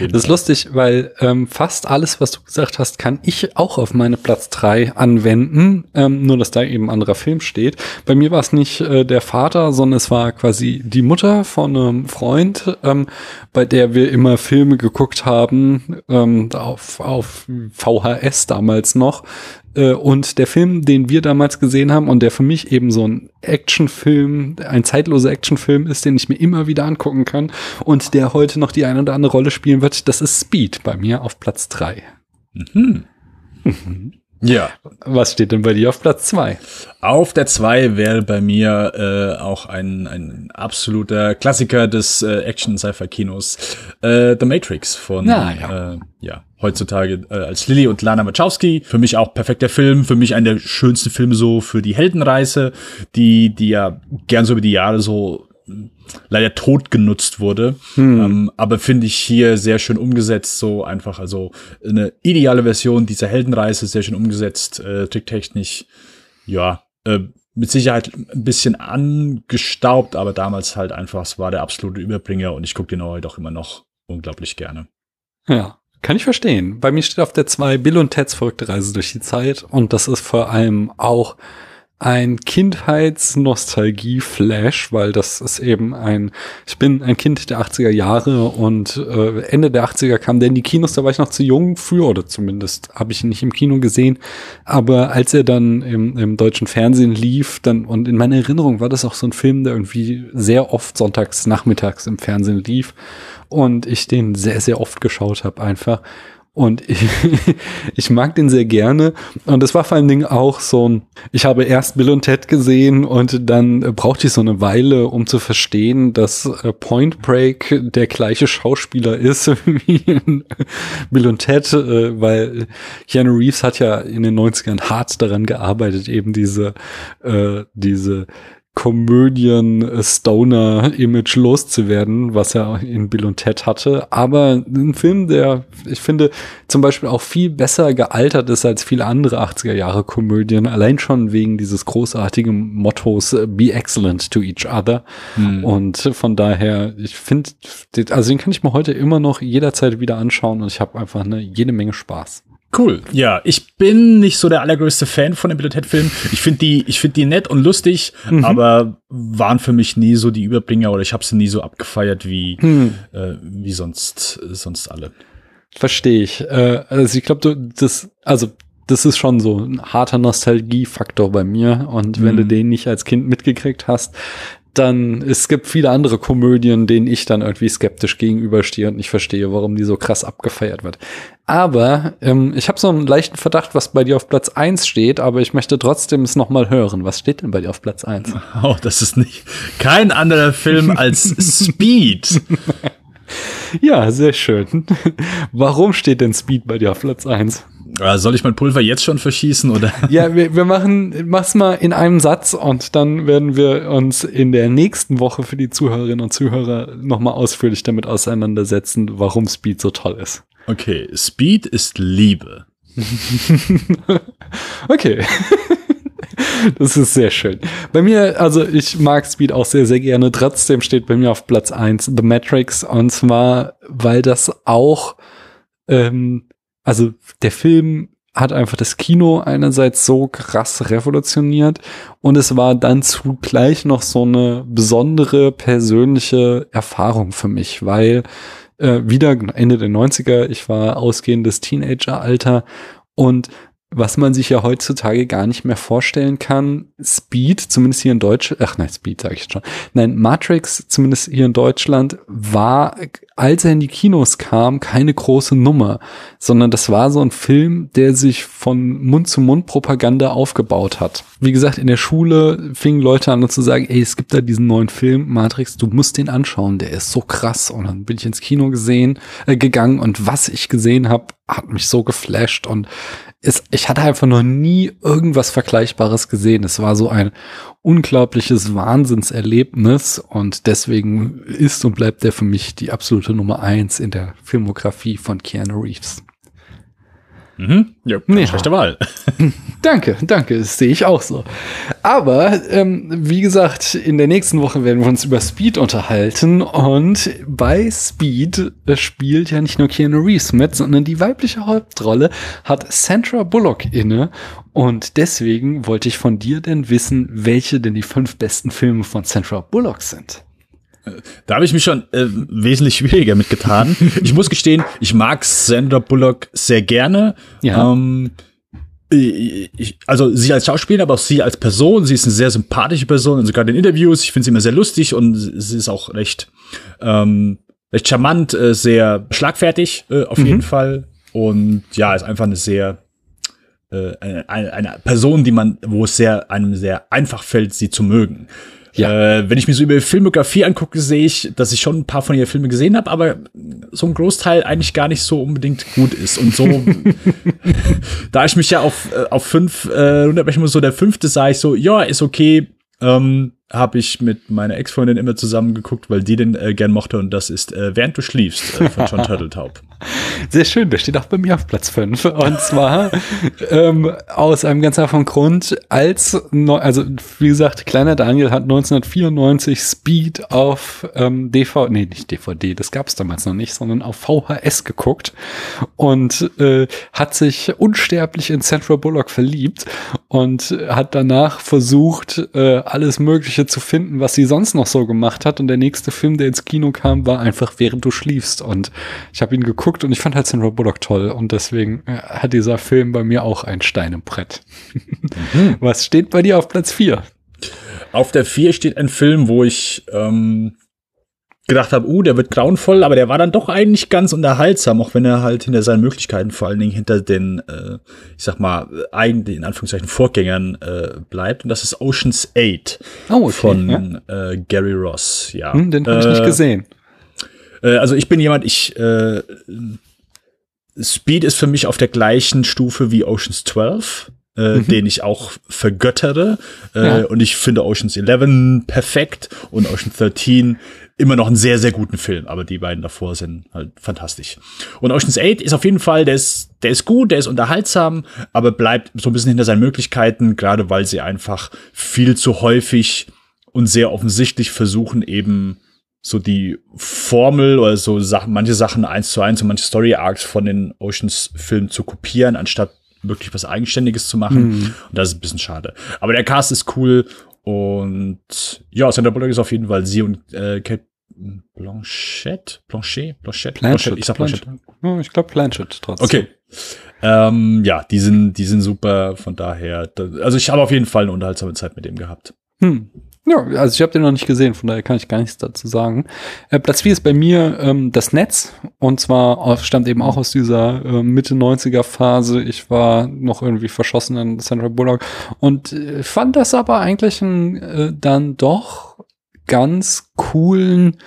A: Das ist lustig, weil ähm, fast alles, was du gesagt hast, kann ich auch auf meine Platz drei anwenden, ähm, nur dass da eben ein anderer Film steht. Bei mir war es nicht äh, der Vater, sondern es war quasi die Mutter von einem Freund, ähm, bei der wir immer Filme geguckt haben, ähm, auf, auf VHS damals noch, und der Film, den wir damals gesehen haben und der für mich eben so ein Actionfilm, ein zeitloser Actionfilm ist, den ich mir immer wieder angucken kann und der heute noch die eine oder andere Rolle spielen wird, das ist Speed bei mir auf Platz drei. Mhm.
B: Mhm. Ja.
A: Was steht denn bei dir auf Platz zwei?
B: Auf der zwei wäre bei mir äh, auch ein, ein absoluter Klassiker des äh, Action-Sci-Fi-Kinos, äh, The Matrix von
A: Na, ja.
B: Äh, ja, heutzutage äh, als Lilly und Lana Wachowski. Für mich auch perfekter Film, für mich einer der schönsten Filme so für die Heldenreise, die, die ja gern so über die Jahre so leider tot genutzt wurde. Hm. Ähm, aber finde ich hier sehr schön umgesetzt, so einfach, also eine ideale Version dieser Heldenreise, sehr schön umgesetzt, äh, tricktechnisch, ja, äh, mit Sicherheit ein bisschen angestaubt, aber damals halt einfach, es war der absolute Überbringer und ich gucke den heute auch immer noch unglaublich gerne.
A: Ja, kann ich verstehen. Bei mir steht auf der 2 Bill und Ted's verrückte Reise durch die Zeit und das ist vor allem auch ein Kindheitsnostalgie-Flash, weil das ist eben ein, ich bin ein Kind der 80er Jahre und äh, Ende der 80er kam der in die Kinos, da war ich noch zu jung für, oder zumindest habe ich ihn nicht im Kino gesehen, aber als er dann im, im deutschen Fernsehen lief, dann, und in meiner Erinnerung war das auch so ein Film, der irgendwie sehr oft sonntags nachmittags im Fernsehen lief und ich den sehr, sehr oft geschaut habe einfach. Und ich, ich mag den sehr gerne. Und es war vor allen Dingen auch so ein, ich habe erst Bill und Ted gesehen und dann brauchte ich so eine Weile, um zu verstehen, dass äh, Point Break der gleiche Schauspieler ist wie Bill und Ted, äh, weil Keanu Reeves hat ja in den 90ern hart daran gearbeitet, eben diese, äh, diese Komödien-Stoner-Image loszuwerden, was er in Bill und Ted hatte. Aber ein Film, der, ich finde, zum Beispiel auch viel besser gealtert ist als viele andere 80er-Jahre-Komödien, allein schon wegen dieses großartigen Mottos Be excellent to each other. Mhm. Und von daher, ich finde, also den kann ich mir heute immer noch jederzeit wieder anschauen und ich habe einfach eine jede Menge Spaß.
B: Cool. Ja, ich bin nicht so der allergrößte Fan von den Bill Filmen. Ich finde die, ich finde die nett und lustig, mhm. aber waren für mich nie so die Überbringer oder ich habe sie nie so abgefeiert wie mhm. äh, wie sonst sonst alle.
A: Verstehe ich. Äh, also ich glaube, das also das ist schon so ein harter Nostalgiefaktor bei mir. Und wenn mhm. du den nicht als Kind mitgekriegt hast, dann es gibt viele andere Komödien, denen ich dann irgendwie skeptisch gegenüberstehe und nicht verstehe, warum die so krass abgefeiert wird. Aber ähm, ich habe so einen leichten Verdacht, was bei dir auf Platz eins steht, aber ich möchte trotzdem es nochmal hören. Was steht denn bei dir auf Platz eins?
B: Oh, das ist nicht kein anderer Film als Speed.
A: ja, sehr schön. Warum steht denn Speed bei dir auf Platz eins?
B: Äh, soll ich mein Pulver jetzt schon verschießen oder?
A: Ja, wir, wir machen, mach's mal in einem Satz und dann werden wir uns in der nächsten Woche für die Zuhörerinnen und Zuhörer nochmal ausführlich damit auseinandersetzen, warum Speed so toll ist.
B: Okay, Speed ist Liebe.
A: okay. Das ist sehr schön. Bei mir, also ich mag Speed auch sehr, sehr gerne. Trotzdem steht bei mir auf Platz eins The Matrix. Und zwar, weil das auch, ähm, also der Film hat einfach das Kino einerseits so krass revolutioniert und es war dann zugleich noch so eine besondere persönliche Erfahrung für mich, weil äh, wieder Ende der 90er, ich war ausgehendes Teenageralter und was man sich ja heutzutage gar nicht mehr vorstellen kann, Speed, zumindest hier in Deutschland, ach nein, Speed sage ich schon, nein, Matrix, zumindest hier in Deutschland, war, als er in die Kinos kam, keine große Nummer, sondern das war so ein Film, der sich von Mund-zu-Mund-Propaganda aufgebaut hat. Wie gesagt, in der Schule fingen Leute an zu sagen, ey, es gibt da diesen neuen Film, Matrix, du musst den anschauen, der ist so krass. Und dann bin ich ins Kino gesehen, äh, gegangen und was ich gesehen habe, hat mich so geflasht und ist, ich hatte einfach noch nie irgendwas Vergleichbares gesehen. Es war so ein unglaubliches Wahnsinnserlebnis und deswegen ist und bleibt der für mich die absolute Nummer eins in der Filmografie von Keanu Reeves.
B: Mhm. Ja, ja. schlechte Wahl.
A: danke, danke, das sehe ich auch so. Aber ähm, wie gesagt, in der nächsten Woche werden wir uns über Speed unterhalten und bei Speed spielt ja nicht nur Keanu Reeves mit, sondern die weibliche Hauptrolle hat Sandra Bullock inne und deswegen wollte ich von dir denn wissen, welche denn die fünf besten Filme von Sandra Bullock sind.
B: Da habe ich mich schon äh, wesentlich schwieriger mitgetan. ich muss gestehen, ich mag Sandra Bullock sehr gerne. Ja. Ähm, ich, also sie als Schauspielerin, aber auch sie als Person. Sie ist eine sehr sympathische Person sogar in Interviews. Ich finde sie immer sehr lustig und sie ist auch recht, ähm, recht charmant, äh, sehr schlagfertig äh, auf mhm. jeden Fall. Und ja, ist einfach eine sehr äh, eine, eine Person, die man, wo es sehr einem sehr einfach fällt, sie zu mögen. Ja. Äh, wenn ich mir so über Filmografie angucke, sehe ich, dass ich schon ein paar von ihren Filmen gesehen habe, aber so ein Großteil eigentlich gar nicht so unbedingt gut ist. Und so, da ich mich ja auf, äh, auf fünf äh, runterbrechen muss, so der fünfte sah ich so, ja, ist okay, ähm, habe ich mit meiner Ex-Freundin immer zusammen geguckt, weil die den äh, gern mochte und das ist äh, Während du schliefst äh, von John Turteltaub.
A: Sehr schön, der steht auch bei mir auf Platz 5 und zwar ähm, aus einem ganz einfachen Grund, als, also wie gesagt, kleiner Daniel hat 1994 Speed auf ähm, DVD, nee, nicht DVD, das gab es damals noch nicht, sondern auf VHS geguckt und äh, hat sich unsterblich in Sandra Bullock verliebt und hat danach versucht, äh, alles mögliche Mögliche zu finden, was sie sonst noch so gemacht hat. Und der nächste Film, der ins Kino kam, war einfach Während du schliefst. Und ich habe ihn geguckt und ich fand halt Sandra Bullock toll. Und deswegen äh, hat dieser Film bei mir auch ein Stein im Brett. Mhm. Was steht bei dir auf Platz 4?
B: Auf der 4 steht ein Film, wo ich ähm, gedacht habe, uh, der wird grauenvoll, aber der war dann doch eigentlich ganz unterhaltsam, auch wenn er halt hinter seinen Möglichkeiten, vor allen Dingen hinter den, äh, ich sag mal, eigentlich in Anführungszeichen Vorgängern äh, bleibt. Und das ist Ocean's 8 oh, okay, von ja. äh, Gary Ross. Ja,
A: hm, den habe ich nicht äh, gesehen.
B: Äh, also ich bin jemand, ich äh, Speed ist für mich auf der gleichen Stufe wie Ocean's 12. Äh, mhm. den ich auch vergöttere. Äh, ja. Und ich finde Ocean's 11 perfekt und Ocean 13 immer noch einen sehr, sehr guten Film, aber die beiden davor sind halt fantastisch. Und Ocean's 8 ist auf jeden Fall, der ist, der ist gut, der ist unterhaltsam, aber bleibt so ein bisschen hinter seinen Möglichkeiten, gerade weil sie einfach viel zu häufig und sehr offensichtlich versuchen, eben so die Formel oder so Sachen, manche Sachen eins zu eins und manche Story Arcs von den Oceans Filmen zu kopieren, anstatt wirklich was Eigenständiges zu machen. Mhm. Und das ist ein bisschen schade. Aber der Cast ist cool und ja, Sandra Bullock ist auf jeden Fall sie und äh, Kate Blanchett? Blanchet? Blanchett?
A: Blanchett. Ich sag Blanchett. Blanchett. Ich glaube Blanchett trotzdem.
B: Okay. Ähm, ja, die sind, die sind super, von daher. Also ich habe auf jeden Fall eine unterhaltsame Zeit mit dem gehabt.
A: Hm. Ja, also ich habe den noch nicht gesehen, von daher kann ich gar nichts dazu sagen. Äh, Platz 4 ist bei mir ähm, das Netz und zwar stammt eben auch aus dieser äh, Mitte 90er Phase. Ich war noch irgendwie verschossen in Sandra Bullock und äh, fand das aber eigentlich ein, äh, dann doch ganz coolen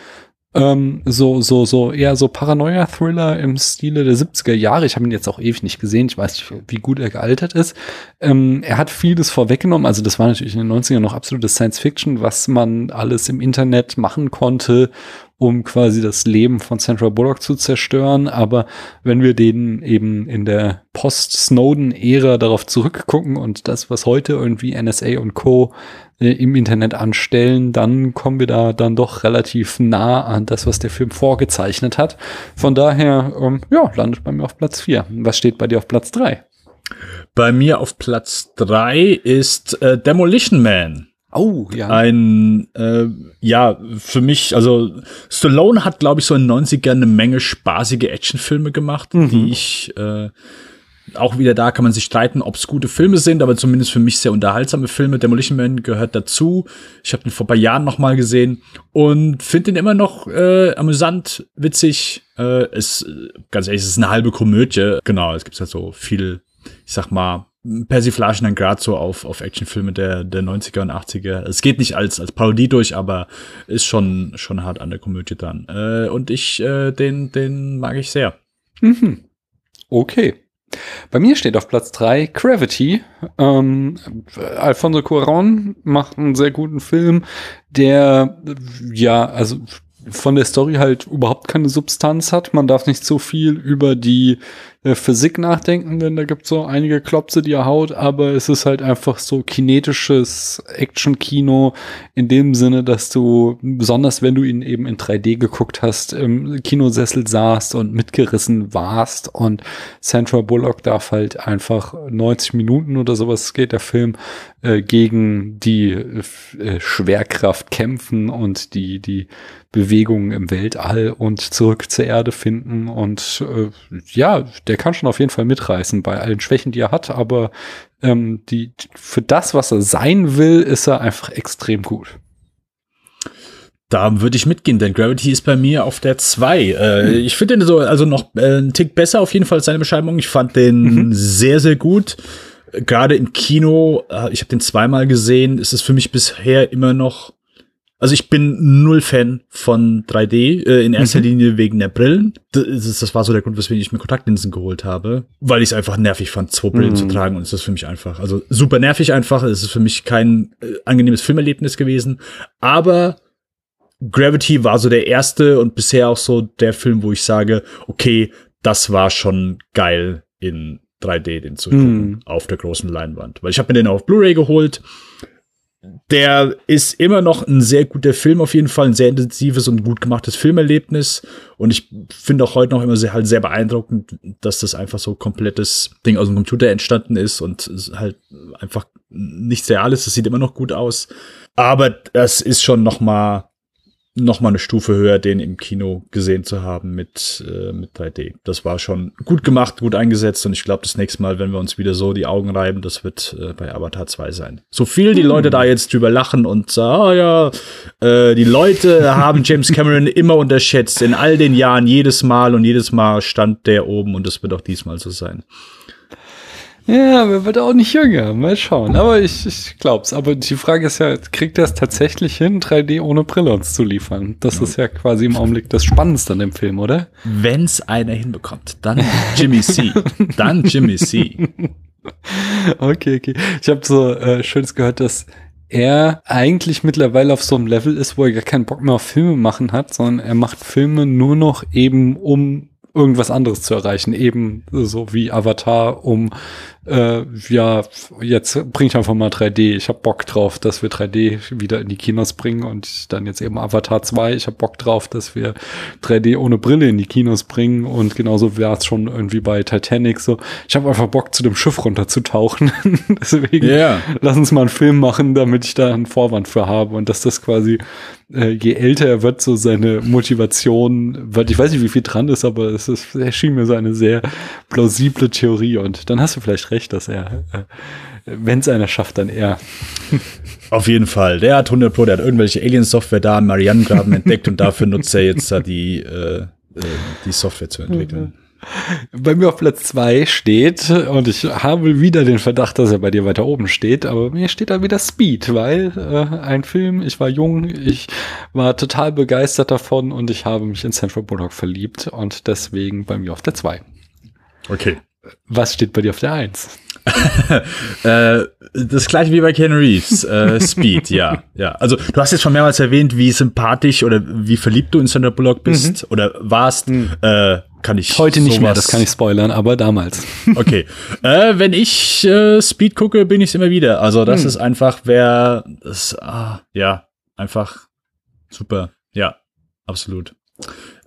A: ähm, so, so, so, eher so Paranoia-Thriller im Stile der 70er Jahre. Ich habe ihn jetzt auch ewig nicht gesehen. Ich weiß nicht, wie gut er gealtert ist. Ähm, er hat vieles vorweggenommen. Also das war natürlich in den 90ern noch absolute Science Fiction, was man alles im Internet machen konnte um quasi das Leben von Sandra Bullock zu zerstören. Aber wenn wir den eben in der Post-Snowden-Ära darauf zurückgucken und das, was heute irgendwie NSA und Co. Äh, im Internet anstellen, dann kommen wir da dann doch relativ nah an das, was der Film vorgezeichnet hat. Von daher, ähm, ja, landet bei mir auf Platz 4. Was steht bei dir auf Platz 3?
B: Bei mir auf Platz 3 ist äh, Demolition Man.
A: Oh, ja.
B: Ein, äh, ja, für mich, also Stallone hat, glaube ich, so in den 90ern eine Menge spaßige Actionfilme gemacht, mhm. die ich, äh, auch wieder da kann man sich streiten, ob es gute Filme sind, aber zumindest für mich sehr unterhaltsame Filme. Demolition Man gehört dazu. Ich habe den vor ein paar Jahren noch mal gesehen und finde den immer noch äh, amüsant, witzig. Äh, ist, ganz ehrlich, es ist eine halbe Komödie. Genau, es gibt halt so viel, ich sag mal, Persiflagen dann gerade so auf, auf Actionfilme der, der 90er und 80er. Es geht nicht als, als Parodie durch, aber ist schon, schon hart an der Komödie dran. Äh, und ich, äh, den, den mag ich sehr.
A: Mhm. Okay. Bei mir steht auf Platz drei Gravity. Ähm, Alfonso Cuarón macht einen sehr guten Film, der ja, also von der Story halt überhaupt keine Substanz hat. Man darf nicht so viel über die äh, Physik nachdenken, denn da gibt es so einige Klopse, die er haut, aber es ist halt einfach so kinetisches Action-Kino in dem Sinne, dass du, besonders wenn du ihn eben in 3D geguckt hast, im Kinosessel saßt und mitgerissen warst und Sandra Bullock darf halt einfach 90 Minuten oder sowas geht der Film äh, gegen die äh, Schwerkraft kämpfen und die, die Bewegungen im Weltall und zurück zur Erde finden und äh, ja, der kann schon auf jeden Fall mitreißen bei allen Schwächen, die er hat, aber ähm, die, für das, was er sein will, ist er einfach extrem gut.
B: Da würde ich mitgehen, denn Gravity ist bei mir auf der 2. Äh, hm. Ich finde den so, also noch äh, einen Tick besser auf jeden Fall als seine Beschreibung. Ich fand den mhm. sehr, sehr gut. Gerade im Kino, äh, ich habe den zweimal gesehen, ist es für mich bisher immer noch also ich bin null Fan von 3D, äh, in erster mhm. Linie wegen der Brillen. Das, das, war so der Grund, weswegen ich mir Kontaktlinsen geholt habe, weil ich es einfach nervig fand, zwei Brillen mhm. zu tragen und es ist für mich einfach, also super nervig einfach. Es ist für mich kein äh, angenehmes Filmerlebnis gewesen, aber Gravity war so der erste und bisher auch so der Film, wo ich sage, okay, das war schon geil in 3D, den zu gucken mhm. auf der großen Leinwand. Weil ich habe mir den auf Blu-ray geholt der ist immer noch ein sehr guter Film, auf jeden Fall ein sehr intensives und gut gemachtes Filmerlebnis. Und ich finde auch heute noch immer sehr, halt sehr beeindruckend, dass das einfach so komplettes Ding aus dem Computer entstanden ist und halt einfach nichts Reales. Das sieht immer noch gut aus. Aber das ist schon noch mal noch mal eine Stufe höher, den im Kino gesehen zu haben mit, äh, mit 3D. Das war schon gut gemacht, gut eingesetzt und ich glaube, das nächste Mal, wenn wir uns wieder so die Augen reiben, das wird äh, bei Avatar 2 sein. So viel die. Leute da jetzt drüber lachen und sagen, ah ja, äh, die Leute haben James Cameron immer unterschätzt, in all den Jahren, jedes Mal und jedes Mal stand der oben und das wird auch diesmal so sein.
A: Ja, aber wird auch nicht jünger. Mal schauen. Aber ich, ich glaub's. Aber die Frage ist ja, kriegt er es tatsächlich hin, 3D ohne Brille uns zu liefern? Das ja. ist ja quasi im Augenblick das Spannendste an dem Film, oder?
B: Wenn's einer hinbekommt, dann Jimmy C. dann Jimmy C.
A: Okay, okay. Ich habe so äh, schönes gehört, dass er eigentlich mittlerweile auf so einem Level ist, wo er gar keinen Bock mehr auf Filme machen hat, sondern er macht Filme nur noch eben, um irgendwas anderes zu erreichen, eben so wie Avatar, um äh, ja, jetzt bringe ich einfach mal 3D. Ich habe Bock drauf, dass wir 3D wieder in die Kinos bringen und dann jetzt eben Avatar 2. Ich habe Bock drauf, dass wir 3D ohne Brille in die Kinos bringen und genauso wäre es schon irgendwie bei Titanic so. Ich habe einfach Bock, zu dem Schiff runterzutauchen. Deswegen yeah. lass uns mal einen Film machen, damit ich da einen Vorwand für habe und dass das quasi äh, je älter er wird, so seine Motivation wird. Ich weiß nicht, wie viel dran ist, aber es ist, erschien mir so eine sehr plausible Theorie und dann hast du vielleicht recht, dass er, äh, wenn es einer schafft, dann er.
B: Auf jeden Fall. Der hat 100 Pro, der hat irgendwelche Alien-Software da im Marianengraben entdeckt und dafür nutzt er jetzt da die, äh, äh, die Software zu entwickeln.
A: Bei mir auf Platz zwei steht, und ich habe wieder den Verdacht, dass er bei dir weiter oben steht, aber mir steht da wieder Speed, weil äh, ein Film, ich war jung, ich war total begeistert davon und ich habe mich in Central Bullock verliebt und deswegen bei mir auf der zwei.
B: Okay.
A: Was steht bei dir auf der 1?
B: äh, das gleiche wie bei Ken Reeves. Äh, Speed, ja, ja. Also du hast jetzt schon mehrmals erwähnt, wie sympathisch oder wie verliebt du in Sandra Bullock bist mhm. oder warst. Mhm. Äh, kann ich
A: heute nicht mehr, das kann ich spoilern, aber damals.
B: okay, äh, wenn ich äh, Speed gucke, bin ich es immer wieder. Also das mhm. ist einfach, wer, das, ah, ja, einfach super. Ja, absolut.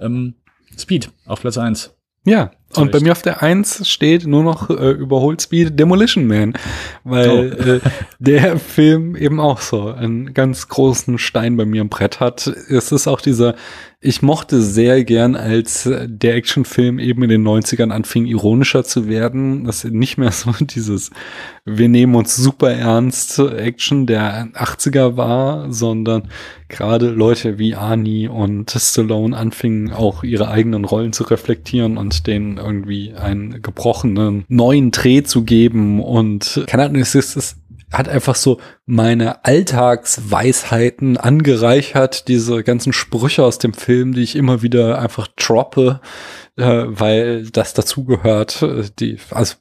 B: Ähm, Speed auf Platz eins.
A: Ja, und bei mir auf der Eins steht nur noch äh, überholt Speed Demolition Man, weil oh. äh, der Film eben auch so einen ganz großen Stein bei mir im Brett hat. Es ist auch dieser ich mochte sehr gern, als der Actionfilm eben in den 90ern anfing, ironischer zu werden, dass nicht mehr so dieses, wir nehmen uns super ernst Action der 80er war, sondern gerade Leute wie Arnie und Stallone anfingen auch ihre eigenen Rollen zu reflektieren und denen irgendwie einen gebrochenen neuen Dreh zu geben. Und keine Ahnung, es ist, es hat einfach so meine Alltagsweisheiten angereichert, diese ganzen Sprüche aus dem Film, die ich immer wieder einfach droppe, äh, weil das dazugehört. Äh, die, also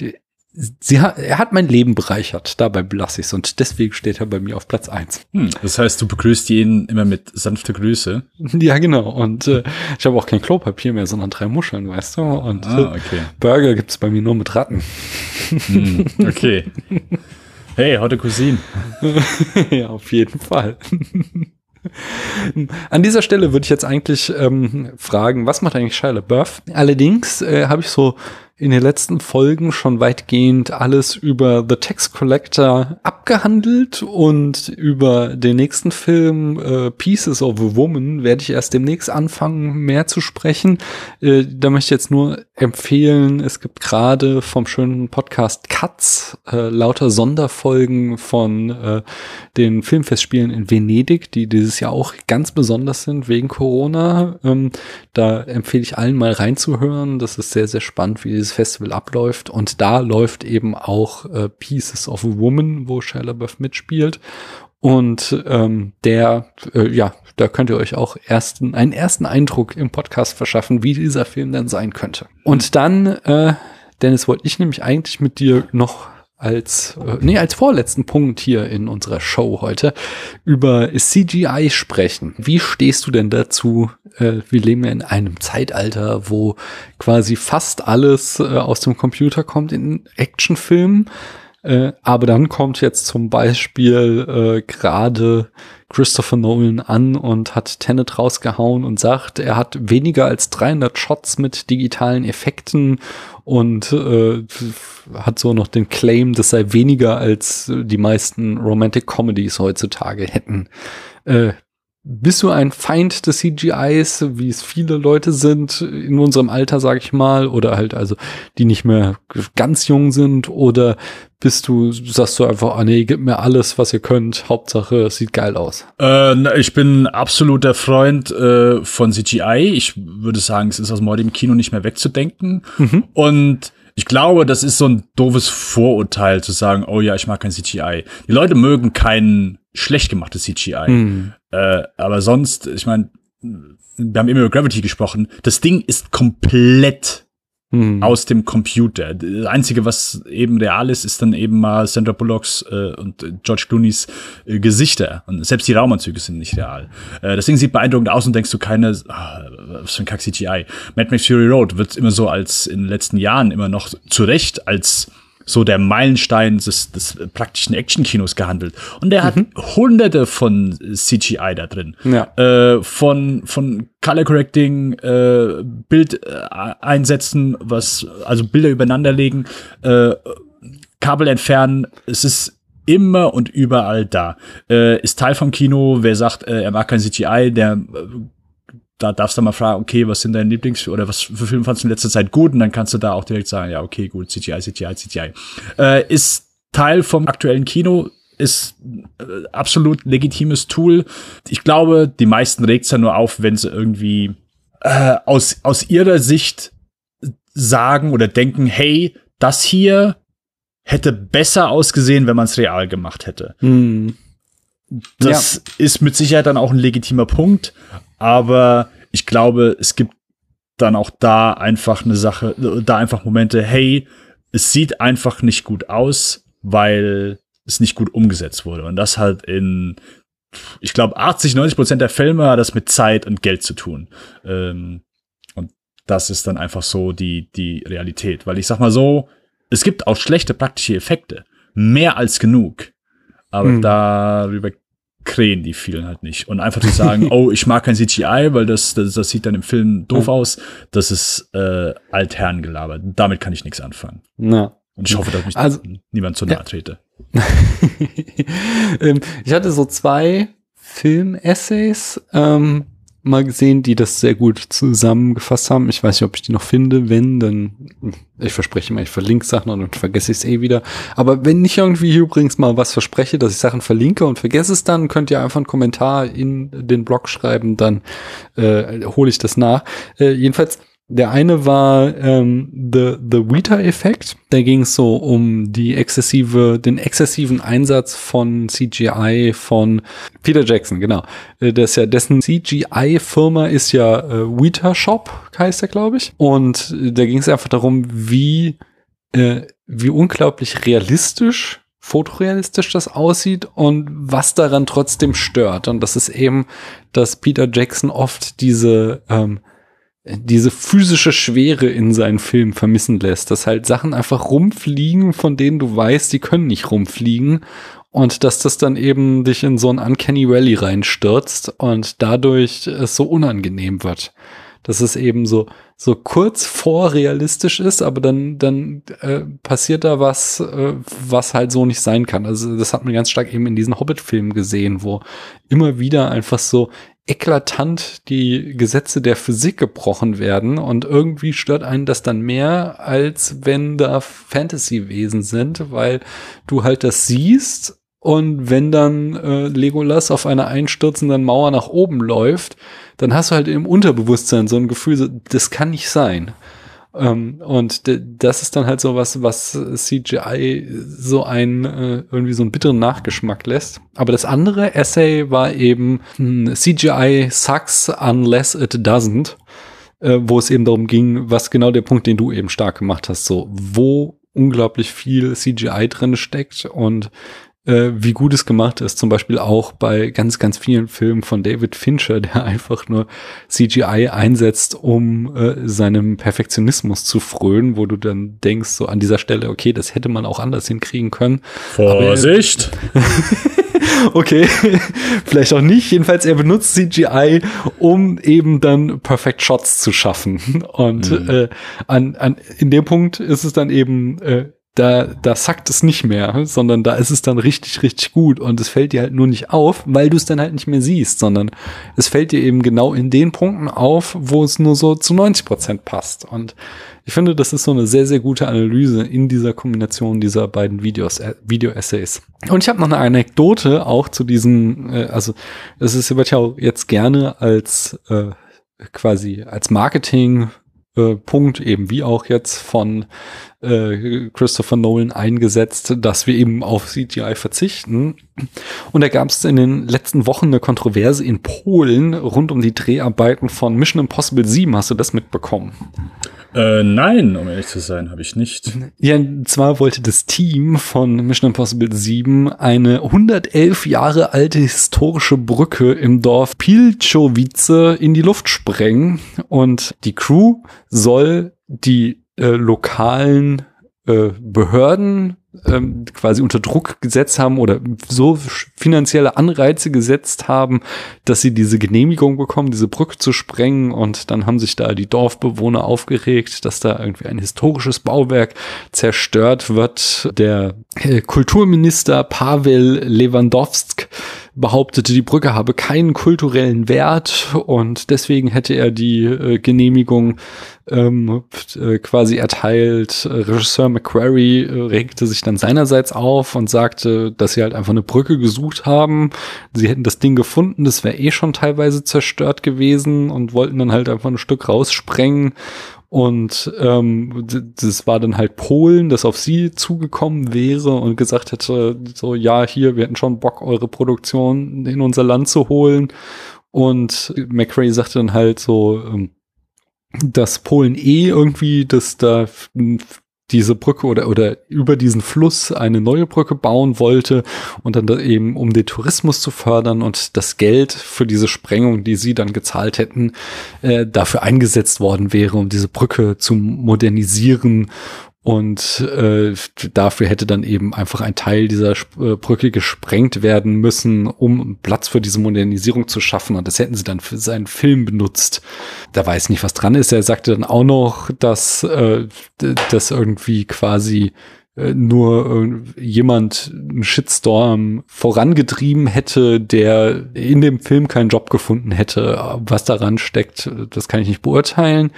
A: die, sie hat, er hat mein Leben bereichert, dabei belasse ich es und deswegen steht er bei mir auf Platz eins.
B: Hm, das heißt, du begrüßt ihn immer mit sanfter Grüße?
A: Ja, genau. Und äh, ich habe auch kein Klopapier mehr, sondern drei Muscheln, weißt du? Und
B: ah, okay.
A: Burger gibt's bei mir nur mit Ratten.
B: Hm, okay. Hey, heute Cousin.
A: ja, auf jeden Fall. An dieser Stelle würde ich jetzt eigentlich ähm, fragen, was macht eigentlich Shia LaBeouf? Allerdings äh, habe ich so in den letzten Folgen schon weitgehend alles über The Tax Collector abgehandelt und über den nächsten Film äh, Pieces of a Woman werde ich erst demnächst anfangen mehr zu sprechen. Äh, da möchte ich jetzt nur empfehlen, es gibt gerade vom schönen Podcast Cuts äh, lauter Sonderfolgen von äh, den Filmfestspielen in Venedig, die dieses Jahr auch ganz besonders sind wegen Corona. Ähm, da empfehle ich allen mal reinzuhören. Das ist sehr, sehr spannend, wie dieses Festival abläuft. Und da läuft eben auch äh, Pieces of a Woman, wo Shia LaBeouf mitspielt. Und ähm, der, äh, ja, da könnt ihr euch auch ersten, einen ersten Eindruck im Podcast verschaffen, wie dieser Film denn sein könnte. Und dann, äh, Dennis, wollte ich nämlich eigentlich mit dir noch als, äh, nee, als vorletzten Punkt hier in unserer Show heute über CGI sprechen. Wie stehst du denn dazu? Äh, wir leben ja in einem Zeitalter, wo quasi fast alles äh, aus dem Computer kommt in Actionfilmen. Äh, aber dann kommt jetzt zum Beispiel äh, gerade Christopher Nolan an und hat Tenet rausgehauen und sagt, er hat weniger als 300 Shots mit digitalen Effekten und äh, hat so noch den Claim, das sei weniger als die meisten Romantic Comedies heutzutage hätten. Äh, bist du ein Feind des CGIs, wie es viele Leute sind in unserem Alter, sag ich mal, oder halt also, die nicht mehr ganz jung sind, oder bist du, sagst du einfach, ah nee, gib mir alles, was ihr könnt, Hauptsache, es sieht geil aus?
B: Äh, ich bin absoluter Freund äh, von CGI. Ich würde sagen, es ist aus dem Kino nicht mehr wegzudenken. Mhm. Und ich glaube, das ist so ein doofes Vorurteil zu sagen, oh ja, ich mag kein CGI. Die Leute mögen kein schlecht gemachtes CGI. Mhm. Äh, aber sonst, ich meine, wir haben immer über Gravity gesprochen. Das Ding ist komplett hm. aus dem Computer. Das Einzige, was eben real ist, ist dann eben mal Sandra Bullocks äh, und George Clooney's äh, Gesichter. Und selbst die Raumanzüge sind nicht real. Äh, das Ding sieht beeindruckend aus und denkst du keine, ah, was für ein Kack-CGI. Mad Max Fury Road wird immer so als in den letzten Jahren immer noch zu Recht als so der Meilenstein des, des praktischen Actionkinos gehandelt. Und der mhm. hat hunderte von CGI da drin.
A: Ja.
B: Äh, von, von Color Correcting, äh, Bild äh, einsetzen, was, also Bilder übereinander legen, äh, Kabel entfernen. Es ist immer und überall da. Äh, ist Teil vom Kino. Wer sagt, äh, er mag kein CGI, der äh, da darfst du mal fragen, okay, was sind deine Lieblings- oder was für Filme fandest du in letzter Zeit gut? Und dann kannst du da auch direkt sagen, ja, okay, gut, CGI, CGI, CGI. Äh, ist Teil vom aktuellen Kino, ist äh, absolut legitimes Tool. Ich glaube, die meisten regt es ja nur auf, wenn sie irgendwie äh, aus, aus ihrer Sicht sagen oder denken, hey, das hier hätte besser ausgesehen, wenn man es real gemacht hätte.
A: Hm.
B: Das ja. ist mit Sicherheit dann auch ein legitimer Punkt, aber ich glaube, es gibt dann auch da einfach eine Sache, da einfach Momente, hey, es sieht einfach nicht gut aus, weil es nicht gut umgesetzt wurde. Und das halt in, ich glaube, 80, 90 Prozent der Filme hat das mit Zeit und Geld zu tun. Ähm, und das ist dann einfach so die, die Realität. Weil ich sag mal so, es gibt auch schlechte praktische Effekte. Mehr als genug. Aber hm. darüber krähen die vielen halt nicht. Und einfach zu sagen, oh, ich mag kein CGI, weil das, das, das sieht dann im Film doof aus, das ist äh, Altherrengelaber. Damit kann ich nichts anfangen.
A: Na.
B: Und ich hoffe, dass mich also, niemand zu nahe trete.
A: Ähm, ich hatte so zwei Film-Essays. Ähm, mal gesehen, die das sehr gut zusammengefasst haben. Ich weiß nicht, ob ich die noch finde. Wenn, dann, ich verspreche immer, ich verlinke Sachen und dann vergesse ich es eh wieder. Aber wenn ich irgendwie übrigens mal was verspreche, dass ich Sachen verlinke und vergesse es dann, könnt ihr einfach einen Kommentar in den Blog schreiben, dann äh, hole ich das nach. Äh, jedenfalls, der eine war ähm, The, The Weta-Effekt. Da ging es so um die exzessive, den exzessiven Einsatz von CGI von Peter Jackson, genau. Äh, das ja, dessen CGI-Firma ist ja äh, Weta Shop, heißt er, glaube ich. Und äh, da ging es einfach darum, wie, äh, wie unglaublich realistisch fotorealistisch das aussieht und was daran trotzdem stört. Und das ist eben, dass Peter Jackson oft diese ähm, diese physische Schwere in seinen Filmen vermissen lässt, dass halt Sachen einfach rumfliegen, von denen du weißt, die können nicht rumfliegen und dass das dann eben dich in so ein Uncanny Valley reinstürzt und dadurch es so unangenehm wird. Dass es eben so, so kurz vor realistisch ist, aber dann, dann äh, passiert da was, äh, was halt so nicht sein kann. Also das hat man ganz stark eben in diesen Hobbit-Filmen gesehen, wo immer wieder einfach so eklatant die Gesetze der Physik gebrochen werden und irgendwie stört einen das dann mehr, als wenn da Fantasy-Wesen sind, weil du halt das siehst und wenn dann äh, Legolas auf einer einstürzenden Mauer nach oben läuft, dann hast du halt im Unterbewusstsein so ein Gefühl, das kann nicht sein. Ähm, und das ist dann halt so was, was CGI so ein äh, irgendwie so einen bitteren Nachgeschmack lässt. Aber das andere Essay war eben hm, CGI sucks unless it doesn't, äh, wo es eben darum ging, was genau der Punkt, den du eben stark gemacht hast, so wo unglaublich viel CGI drin steckt und äh, wie gut es gemacht ist. Zum Beispiel auch bei ganz, ganz vielen Filmen von David Fincher, der einfach nur CGI einsetzt, um äh, seinem Perfektionismus zu frönen, wo du dann denkst, so an dieser Stelle, okay, das hätte man auch anders hinkriegen können.
B: Vorsicht!
A: okay, vielleicht auch nicht. Jedenfalls, er benutzt CGI, um eben dann Perfect Shots zu schaffen. Und mhm. äh, an, an, in dem Punkt ist es dann eben äh, da, da sackt es nicht mehr, sondern da ist es dann richtig, richtig gut und es fällt dir halt nur nicht auf, weil du es dann halt nicht mehr siehst, sondern es fällt dir eben genau in den Punkten auf, wo es nur so zu 90 Prozent passt. Und ich finde, das ist so eine sehr, sehr gute Analyse in dieser Kombination dieser beiden Videos, äh, Video-Essays. Und ich habe noch eine Anekdote auch zu diesen, äh, also es ist wird ja auch jetzt gerne als äh, quasi als Marketing äh, Punkt, eben wie auch jetzt von äh, Christopher Nolan eingesetzt, dass wir eben auf CGI verzichten. Und da gab es in den letzten Wochen eine Kontroverse in Polen rund um die Dreharbeiten von Mission Impossible 7. Hast du das mitbekommen?
B: Äh, nein, um ehrlich zu sein, habe ich nicht.
A: Ja, zwar wollte das Team von Mission Impossible 7 eine 111 Jahre alte historische Brücke im Dorf Pilchowice in die Luft sprengen und die Crew soll die äh, lokalen äh, Behörden ähm, quasi unter Druck gesetzt haben oder so finanzielle Anreize gesetzt haben, dass sie diese Genehmigung bekommen, diese Brücke zu sprengen. Und dann haben sich da die Dorfbewohner aufgeregt, dass da irgendwie ein historisches Bauwerk zerstört wird. Der äh, Kulturminister Pavel Lewandowski behauptete, die Brücke habe keinen kulturellen Wert und deswegen hätte er die äh, Genehmigung ähm, äh, quasi erteilt. Regisseur McQuarrie äh, regte sich dann seinerseits auf und sagte, dass sie halt einfach eine Brücke gesucht haben. Sie hätten das Ding gefunden, das wäre eh schon teilweise zerstört gewesen und wollten dann halt einfach ein Stück raussprengen und ähm, das war dann halt Polen, das auf sie zugekommen wäre und gesagt hätte, so, ja, hier, wir hätten schon Bock, eure Produktion in unser Land zu holen. Und McRae sagte dann halt so, ähm, dass Polen eh irgendwie, dass da diese Brücke oder, oder über diesen Fluss eine neue Brücke bauen wollte und dann eben, um den Tourismus zu fördern und das Geld für diese Sprengung, die sie dann gezahlt hätten, äh, dafür eingesetzt worden wäre, um diese Brücke zu modernisieren und äh, dafür hätte dann eben einfach ein Teil dieser äh, Brücke gesprengt werden müssen, um Platz für diese Modernisierung zu schaffen. Und das hätten sie dann für seinen Film benutzt. Da weiß nicht, was dran ist. Er sagte dann auch noch, dass äh, das irgendwie quasi äh, nur jemand einen Shitstorm vorangetrieben hätte, der in dem Film keinen Job gefunden hätte. Was daran steckt, das kann ich nicht beurteilen.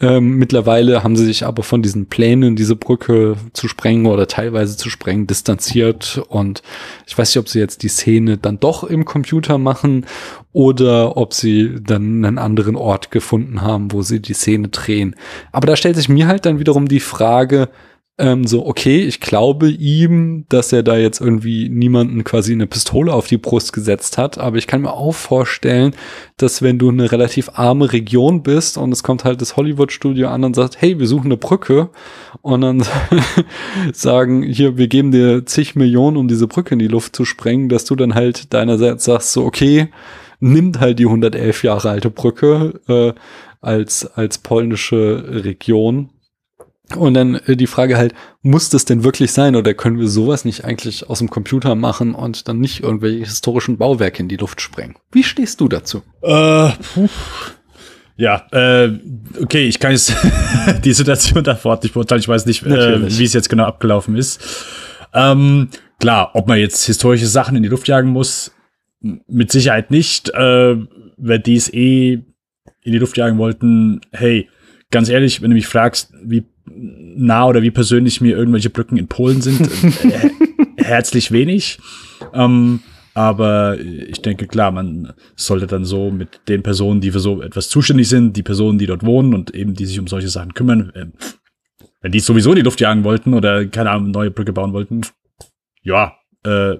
A: Ähm, mittlerweile haben sie sich aber von diesen Plänen, diese Brücke zu sprengen oder teilweise zu sprengen, distanziert. Und ich weiß nicht, ob sie jetzt die Szene dann doch im Computer machen oder ob sie dann einen anderen Ort gefunden haben, wo sie die Szene drehen. Aber da stellt sich mir halt dann wiederum die Frage, ähm, so, okay, ich glaube ihm, dass er da jetzt irgendwie niemanden quasi eine Pistole auf die Brust gesetzt hat, aber ich kann mir auch vorstellen, dass wenn du eine relativ arme Region bist und es kommt halt das Hollywood-Studio an und sagt, hey, wir suchen eine Brücke. Und dann sagen, hier, wir geben dir zig Millionen, um diese Brücke in die Luft zu sprengen, dass du dann halt deinerseits sagst, so, okay, nimmt halt die 111 Jahre alte Brücke äh, als, als polnische Region und dann äh, die Frage halt, muss das denn wirklich sein oder können wir sowas nicht eigentlich aus dem Computer machen und dann nicht irgendwelche historischen Bauwerke in die Luft sprengen? Wie stehst du dazu?
B: Äh, puh. Ja, äh, okay, ich kann jetzt die Situation davor nicht beurteilen. Ich weiß nicht, äh, wie es jetzt genau abgelaufen ist. Ähm, klar, ob man jetzt historische Sachen in die Luft jagen muss, mit Sicherheit nicht. Äh, wer dies eh in die Luft jagen wollten, hey, ganz ehrlich, wenn du mich fragst, wie nah oder wie persönlich mir irgendwelche Brücken in Polen sind, äh, herzlich wenig. Ähm, aber ich denke, klar, man sollte dann so mit den Personen, die für so etwas zuständig sind, die Personen, die dort wohnen und eben die sich um solche Sachen kümmern, äh, wenn die sowieso in die Luft jagen wollten oder keine Ahnung, neue Brücke bauen wollten, ja, äh,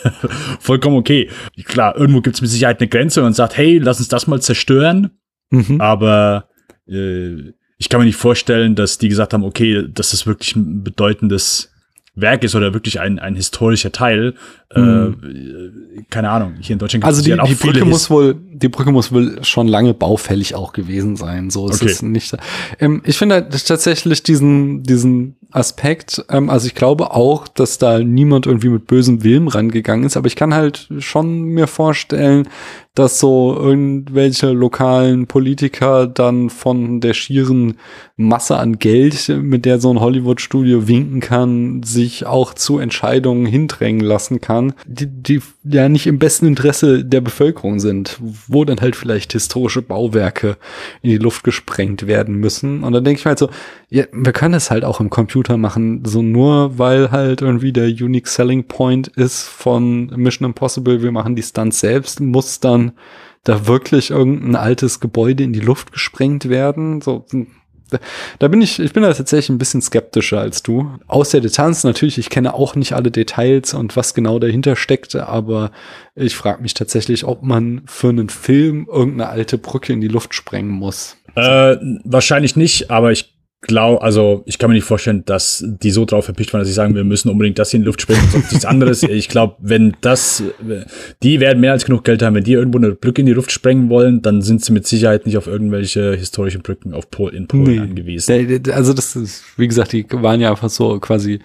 B: vollkommen okay. Klar, irgendwo gibt es mit Sicherheit eine Grenze und sagt, hey, lass uns das mal zerstören. Mhm. Aber äh, ich kann mir nicht vorstellen, dass die gesagt haben, okay, dass das wirklich ein bedeutendes Werk ist oder wirklich ein, ein historischer Teil. Mhm. Äh, keine Ahnung. Hier in Deutschland
A: gibt also die, ja auch die Brücke muss wohl, die Brücke muss wohl schon lange baufällig auch gewesen sein. So ist okay. es nicht. Ähm, ich finde halt tatsächlich diesen, diesen Aspekt, ähm, also ich glaube auch, dass da niemand irgendwie mit bösem Willen rangegangen ist, aber ich kann halt schon mir vorstellen, dass so irgendwelche lokalen Politiker dann von der schieren Masse an Geld, mit der so ein Hollywood-Studio winken kann, sich auch zu Entscheidungen hindrängen lassen kann, die, die ja nicht im besten Interesse der Bevölkerung sind, wo dann halt vielleicht historische Bauwerke in die Luft gesprengt werden müssen. Und dann denke ich mir halt so, ja, wir können es halt auch im Computer machen, so nur weil halt irgendwie der Unique Selling Point ist von Mission Impossible, wir machen die Stunts selbst, muss dann da wirklich irgendein altes Gebäude in die Luft gesprengt werden. So, da bin ich, ich bin da tatsächlich ein bisschen skeptischer als du. Aus der Distanz natürlich, ich kenne auch nicht alle Details und was genau dahinter steckt, aber ich frage mich tatsächlich, ob man für einen Film irgendeine alte Brücke in die Luft sprengen muss.
B: Äh, wahrscheinlich nicht, aber ich glaube, also ich kann mir nicht vorstellen, dass die so drauf verpicht waren, dass sie sagen, wir müssen unbedingt das hier in die Luft springen und sonst nichts anderes. Ich glaube, wenn das, die werden mehr als genug Geld haben. Wenn die irgendwo eine Brücke in die Luft sprengen wollen, dann sind sie mit Sicherheit nicht auf irgendwelche historischen Brücken auf Pol in Polen nee. angewiesen.
A: Also das ist, wie gesagt, die waren ja einfach so quasi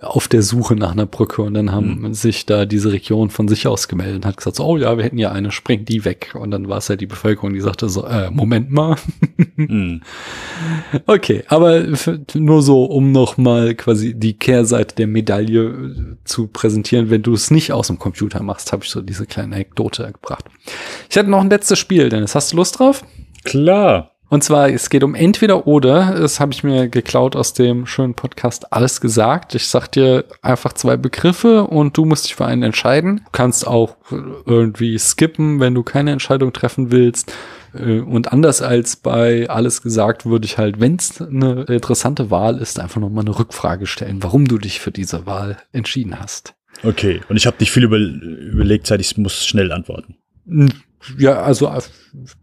A: auf der Suche nach einer Brücke und dann haben mhm. sich da diese Region von sich aus gemeldet und hat gesagt, so, oh ja, wir hätten ja eine, springt die weg. Und dann war es halt die Bevölkerung, die sagte so, äh, Moment mal. mhm. Okay, aber nur so, um noch mal quasi die Kehrseite der Medaille äh, zu präsentieren, wenn du es nicht aus dem Computer machst, habe ich so diese kleine Anekdote gebracht. Ich hatte noch ein letztes Spiel, Dennis. Hast du Lust drauf?
B: Klar.
A: Und zwar, es geht um entweder oder. Das habe ich mir geklaut aus dem schönen Podcast Alles gesagt. Ich sag dir einfach zwei Begriffe und du musst dich für einen entscheiden. Du kannst auch irgendwie skippen, wenn du keine Entscheidung treffen willst. Äh, und anders als bei Alles gesagt, würde ich halt, wenn es eine interessante Wahl ist, einfach nochmal eine Rückfrage stellen, warum du dich für diese Wahl entschieden hast.
B: Okay, und ich habe nicht viel über, überlegt, seit ich muss schnell antworten.
A: Ja, also äh,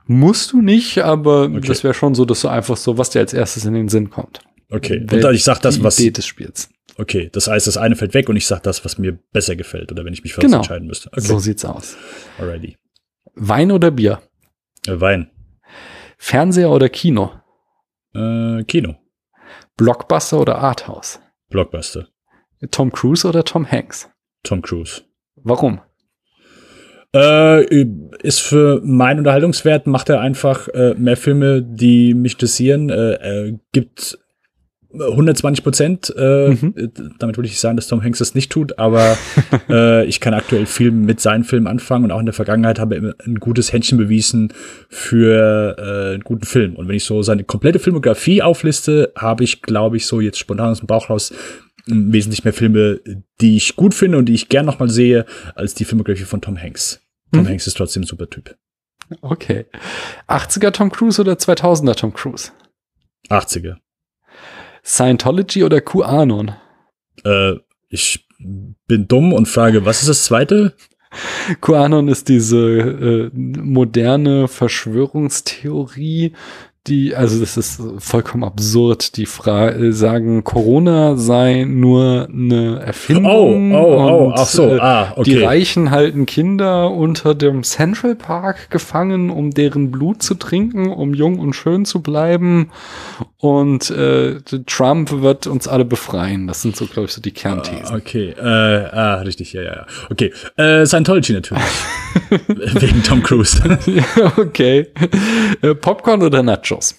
A: musst du nicht, aber okay. das wäre schon so, dass du einfach so, was dir als erstes in den Sinn kommt.
B: Okay. Und ich sag das,
A: die
B: was.
A: Idee des Spiels.
B: Okay, das heißt, das eine fällt weg und ich sag das, was mir besser gefällt oder wenn ich mich für
A: Genau.
B: entscheiden müsste. Okay.
A: So sieht's aus.
B: Alrighty.
A: Wein oder Bier?
B: Äh, Wein.
A: Fernseher oder Kino?
B: Äh, Kino.
A: Blockbuster oder Arthouse?
B: Blockbuster.
A: Tom Cruise oder Tom Hanks?
B: Tom Cruise.
A: Warum?
B: Äh, ist für meinen Unterhaltungswert, macht er einfach äh, mehr Filme, die mich interessieren. Äh, äh, gibt 120 Prozent. Äh,
A: Mhm.
B: äh, Damit würde ich sagen, dass Tom Hanks das nicht tut, aber äh, ich kann aktuell viel mit seinen Filmen anfangen und auch in der Vergangenheit habe er ein gutes Händchen bewiesen für äh, einen guten Film. Und wenn ich so seine komplette Filmografie aufliste, habe ich, glaube ich, so jetzt spontan aus dem Bauch raus wesentlich mehr Filme, die ich gut finde und die ich gern nochmal sehe, als die Filmografie von Tom Hanks. Tom
A: Mhm.
B: Hanks ist trotzdem ein super Typ.
A: Okay. 80er Tom Cruise oder 2000er Tom Cruise?
B: 80er.
A: Scientology oder QAnon?
B: Äh, ich bin dumm und frage, was ist das zweite?
A: QAnon ist diese äh, moderne Verschwörungstheorie, die, also das ist vollkommen absurd, die Fra äh, sagen, Corona sei nur eine Erfindung.
B: Oh, oh, oh,
A: und,
B: ach so,
A: äh,
B: ah, okay.
A: Die Reichen halten Kinder unter dem Central Park gefangen, um deren Blut zu trinken, um jung und schön zu bleiben. Und äh, Trump wird uns alle befreien. Das sind so, glaube ich, so die Kernthesen.
B: Okay, äh, ah, richtig, ja, ja, ja. Okay, äh, Scientology natürlich. Wegen Tom Cruise.
A: okay. Äh, Popcorn oder Nachos?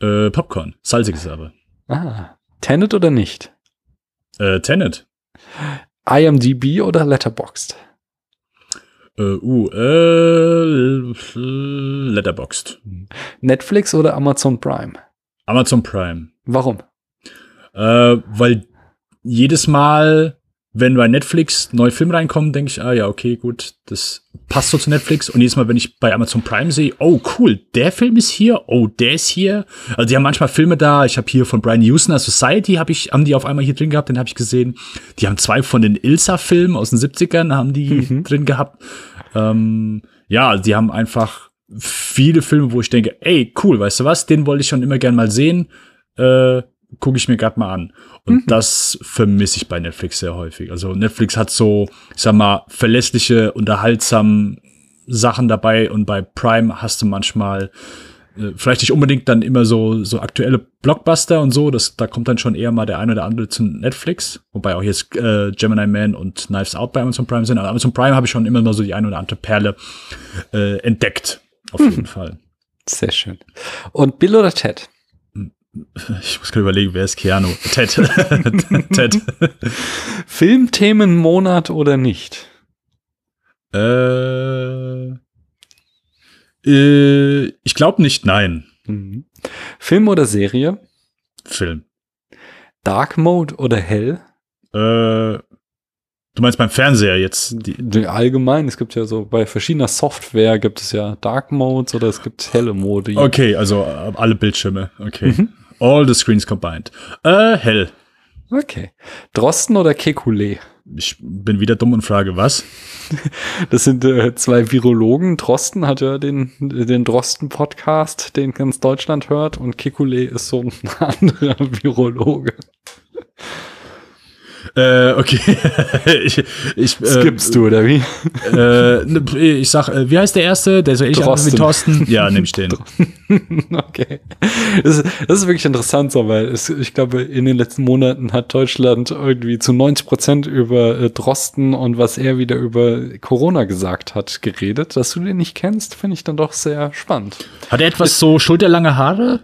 B: äh, Popcorn, salziges aber.
A: Ah. Tenet oder nicht?
B: Äh, Tenet.
A: IMDb oder Letterboxd?
B: Äh, uh, äh, Letterboxd.
A: Netflix oder Amazon Prime?
B: Amazon Prime.
A: Warum?
B: Äh, weil jedes Mal, wenn bei Netflix neue Filme reinkommen, denke ich, ah ja, okay, gut, das passt so zu Netflix. Und jedes Mal, wenn ich bei Amazon Prime sehe, oh cool, der Film ist hier, oh, der ist hier. Also die haben manchmal Filme da. Ich habe hier von Brian Houston, Society, habe ich, haben die auf einmal hier drin gehabt, den habe ich gesehen. Die haben zwei von den Ilsa-Filmen aus den 70ern, haben die drin gehabt. Ähm, ja, die haben einfach viele Filme, wo ich denke, ey, cool, weißt du was, den wollte ich schon immer gern mal sehen. Äh, gucke ich mir gerade mal an. Und das vermisse ich bei Netflix sehr häufig. Also Netflix hat so, ich sag mal, verlässliche, unterhaltsame Sachen dabei und bei Prime hast du manchmal äh, vielleicht nicht unbedingt dann immer so so aktuelle Blockbuster und so, das da kommt dann schon eher mal der eine oder andere zu Netflix, wobei auch jetzt äh, Gemini Man und Knives Out bei Amazon Prime sind, aber Amazon Prime habe ich schon immer mal so die eine oder andere Perle äh, entdeckt, auf jeden Fall.
A: Sehr schön. Und Bill oder Ted?
B: Ich muss gerade überlegen, wer ist Keanu? Ted. Ted.
A: Filmthemenmonat oder nicht?
B: Äh, äh, ich glaube nicht, nein.
A: Mhm. Film oder Serie?
B: Film.
A: Dark Mode oder Hell?
B: Äh, du meinst beim Fernseher jetzt?
A: Allgemein, es gibt ja so, bei verschiedener Software gibt es ja Dark Modes oder es gibt helle Mode.
B: okay, also äh, alle Bildschirme. Okay.
A: Mhm.
B: All the screens combined. Äh, hell.
A: Okay. Drosten oder Kekulé?
B: Ich bin wieder dumm und frage, was?
A: Das sind äh, zwei Virologen. Drosten hat ja den, den Drosten-Podcast, den ganz Deutschland hört, und Kekulé ist so ein anderer Virologe.
B: Äh, okay. ich, ich,
A: Skippst du, oder wie?
B: Äh, ne, ich sag, äh, wie heißt der erste? Der so ähnlich
A: Drosten.
B: wie Thorsten? Ja, nehm ich den.
A: okay. Das, ist- das ist wirklich interessant so, weil es, ich glaube, in den letzten Monaten hat Deutschland irgendwie zu 90 Prozent über äh, Drosten und was er wieder über Corona gesagt hat, geredet. Dass du den nicht kennst, finde ich dann doch sehr spannend.
B: Hat er etwas so schulterlange Haare?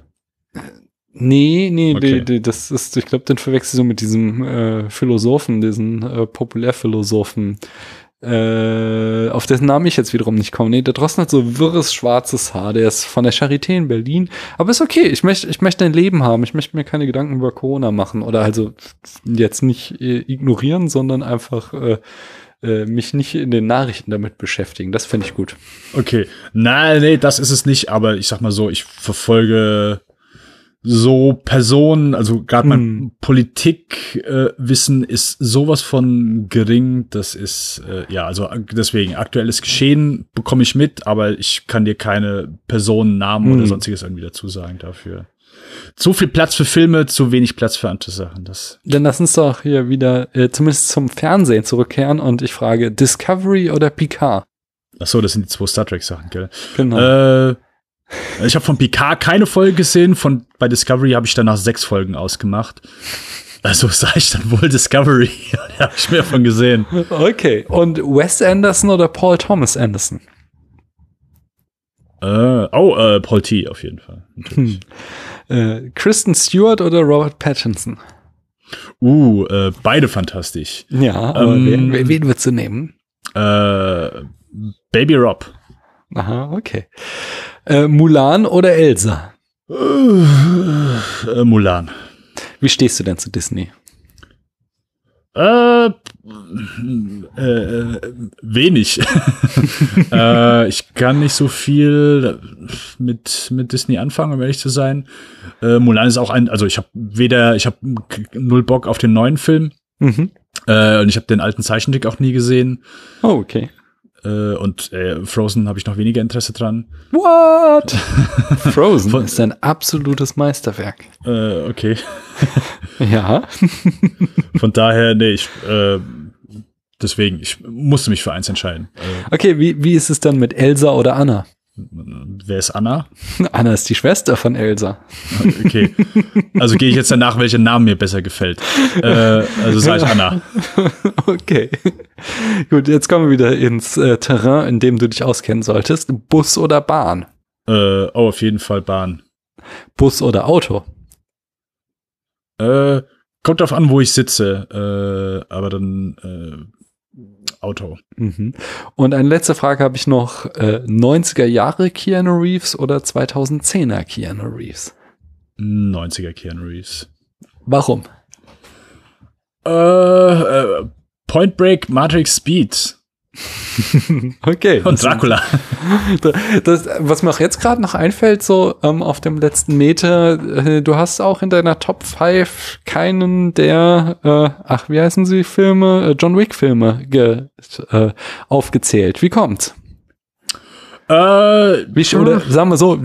A: Nee, nee,
B: Okay.
A: die, die, das ist, ich glaube, den verwechselst du mit diesem äh, Philosophen, diesen äh, Populärphilosophen, äh, auf dessen Namen ich jetzt wiederum nicht komme. Nee, der Drosten hat so wirres schwarzes Haar, der ist von der Charité in Berlin. Aber ist okay, ich möchte, ich möchte ein Leben haben, ich möchte mir keine Gedanken über Corona machen oder also jetzt nicht äh, ignorieren, sondern einfach äh, äh, mich nicht in den Nachrichten damit beschäftigen. Das finde ich gut.
B: Okay. Nein, nee, das ist es nicht, aber ich sag mal so, ich verfolge so Personen, also gerade mein
A: Hm.
B: Politikwissen äh, Wissen ist sowas von gering, das ist, äh, ja, also ak- deswegen, aktuelles Geschehen bekomme ich mit, aber ich kann dir keine Personennamen
A: Hm.
B: oder sonstiges irgendwie dazu sagen dafür. zu viel Platz für Filme, zu wenig Platz für andere Sachen. Das
A: Dann lass uns doch hier wieder äh, zumindest zum Fernsehen zurückkehren und ich frage Discovery oder Picard?
B: Ach so, das sind die zwei Star Trek Sachen, gell?
A: Genau.
B: Äh, ich habe von Picard keine Folge gesehen, von bei Discovery habe ich danach sechs Folgen ausgemacht. Also sah ich dann wohl Discovery. da habe ich mehr von gesehen.
A: Okay. Und Wes Anderson oder Paul Thomas Anderson?
B: Äh, oh, äh, Paul T. auf jeden Fall. natürlich.
A: Äh, Kristen Stewart oder Robert Pattinson?
B: Uh, äh, beide fantastisch.
A: Ja, aber
B: Ähm,
A: wen, wen- wen würdest du nehmen?
B: Äh, Baby Rob.
A: Aha, okay. Äh, Mulan oder Elsa?
B: Äh, Mulan.
A: Wie stehst du denn zu Disney?
B: Äh, äh, äh, wenig. äh, ich kann nicht so viel mit, mit Disney anfangen, um ehrlich zu sein. Äh, Mulan ist auch ein, also ich habe weder, ich habe null Bock auf den neuen Film
A: Mhm.
B: äh, und ich habe den alten Zeichentrick auch nie gesehen.
A: Oh, okay.
B: Äh, und äh, Frozen habe ich noch weniger Interesse dran.
A: What? Frozen ist ein absolutes Meisterwerk.
B: Äh, okay.
A: Ja.
B: Von daher, nee, ich, äh, deswegen, ich musste mich für eins entscheiden. Äh,
A: Okay, wie, wie ist es dann mit Elsa oder Anna?
B: Wer ist Anna?
A: Anna ist die Schwester von Elsa.
B: Okay. Also gehe ich jetzt danach, welcher Name mir besser gefällt. Äh, also sage ich Anna.
A: Okay. Gut, jetzt kommen wir wieder ins äh, Terrain, in dem du dich auskennen solltest. Bus oder Bahn?
B: Äh, oh, auf jeden Fall Bahn.
A: Bus oder Auto?
B: Äh, kommt drauf an, wo ich sitze. Äh, aber dann äh, Auto.
A: Mhm. Und eine letzte Frage habe ich noch. Äh, 90er Jahre Keanu Reeves oder 2010er Keanu Reeves?
B: 90er Keanu Reeves.
A: Warum?
B: Äh, äh, Point Break, Matrix Speed
A: Okay.
B: und Dracula.
A: Das, was mir auch jetzt gerade noch einfällt, so ähm, auf dem letzten Meter, äh, du hast auch in deiner Top 5 keinen der, äh, ach, wie heißen sie, Filme, äh, John Wick-Filme ge, äh, aufgezählt. Wie kommt's?
B: Äh,
A: Wie, oder sagen wir so,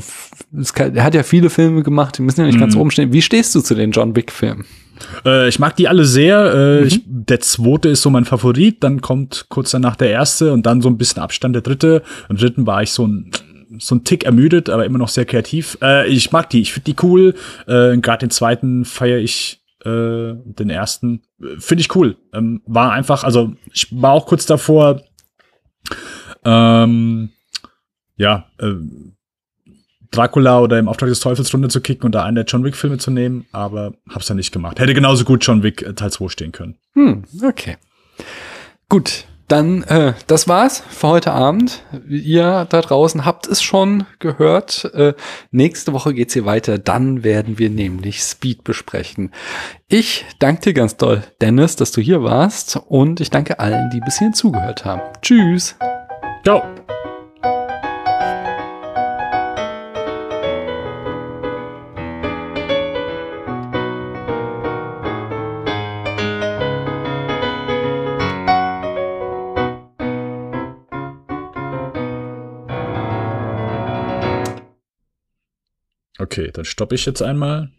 A: es kann, er hat ja viele Filme gemacht, die müssen ja nicht ganz oben stehen. Wie stehst du zu den John Wick-Filmen?
B: Äh, ich mag die alle sehr. Äh, ich, der zweite ist so mein Favorit. Dann kommt kurz danach der erste und dann so ein bisschen Abstand der dritte. Im dritten war ich so ein so ein Tick ermüdet, aber immer noch sehr kreativ. Äh, ich mag die. Ich finde die cool. Äh, Gerade den zweiten feiere ich. Äh, den ersten äh, finde ich cool. Ähm, war einfach, also ich war auch kurz davor. Ähm, ja, äh, Dracula oder im Auftrag des Teufels runter zu kicken und da einen der John Wick Filme zu nehmen, aber hab's dann nicht gemacht. Hätte genauso gut John Wick äh, Teil 2 stehen können.
A: Hm, okay. Gut, dann äh, das war's für heute Abend. Ihr da draußen habt es schon gehört. Äh, nächste Woche geht's hier weiter. Dann werden wir nämlich Speed besprechen. Ich danke dir ganz doll, Dennis, dass du hier warst und ich danke allen, die bis hierhin zugehört haben. Tschüss.
B: Ciao. Okay, dann stoppe ich jetzt einmal.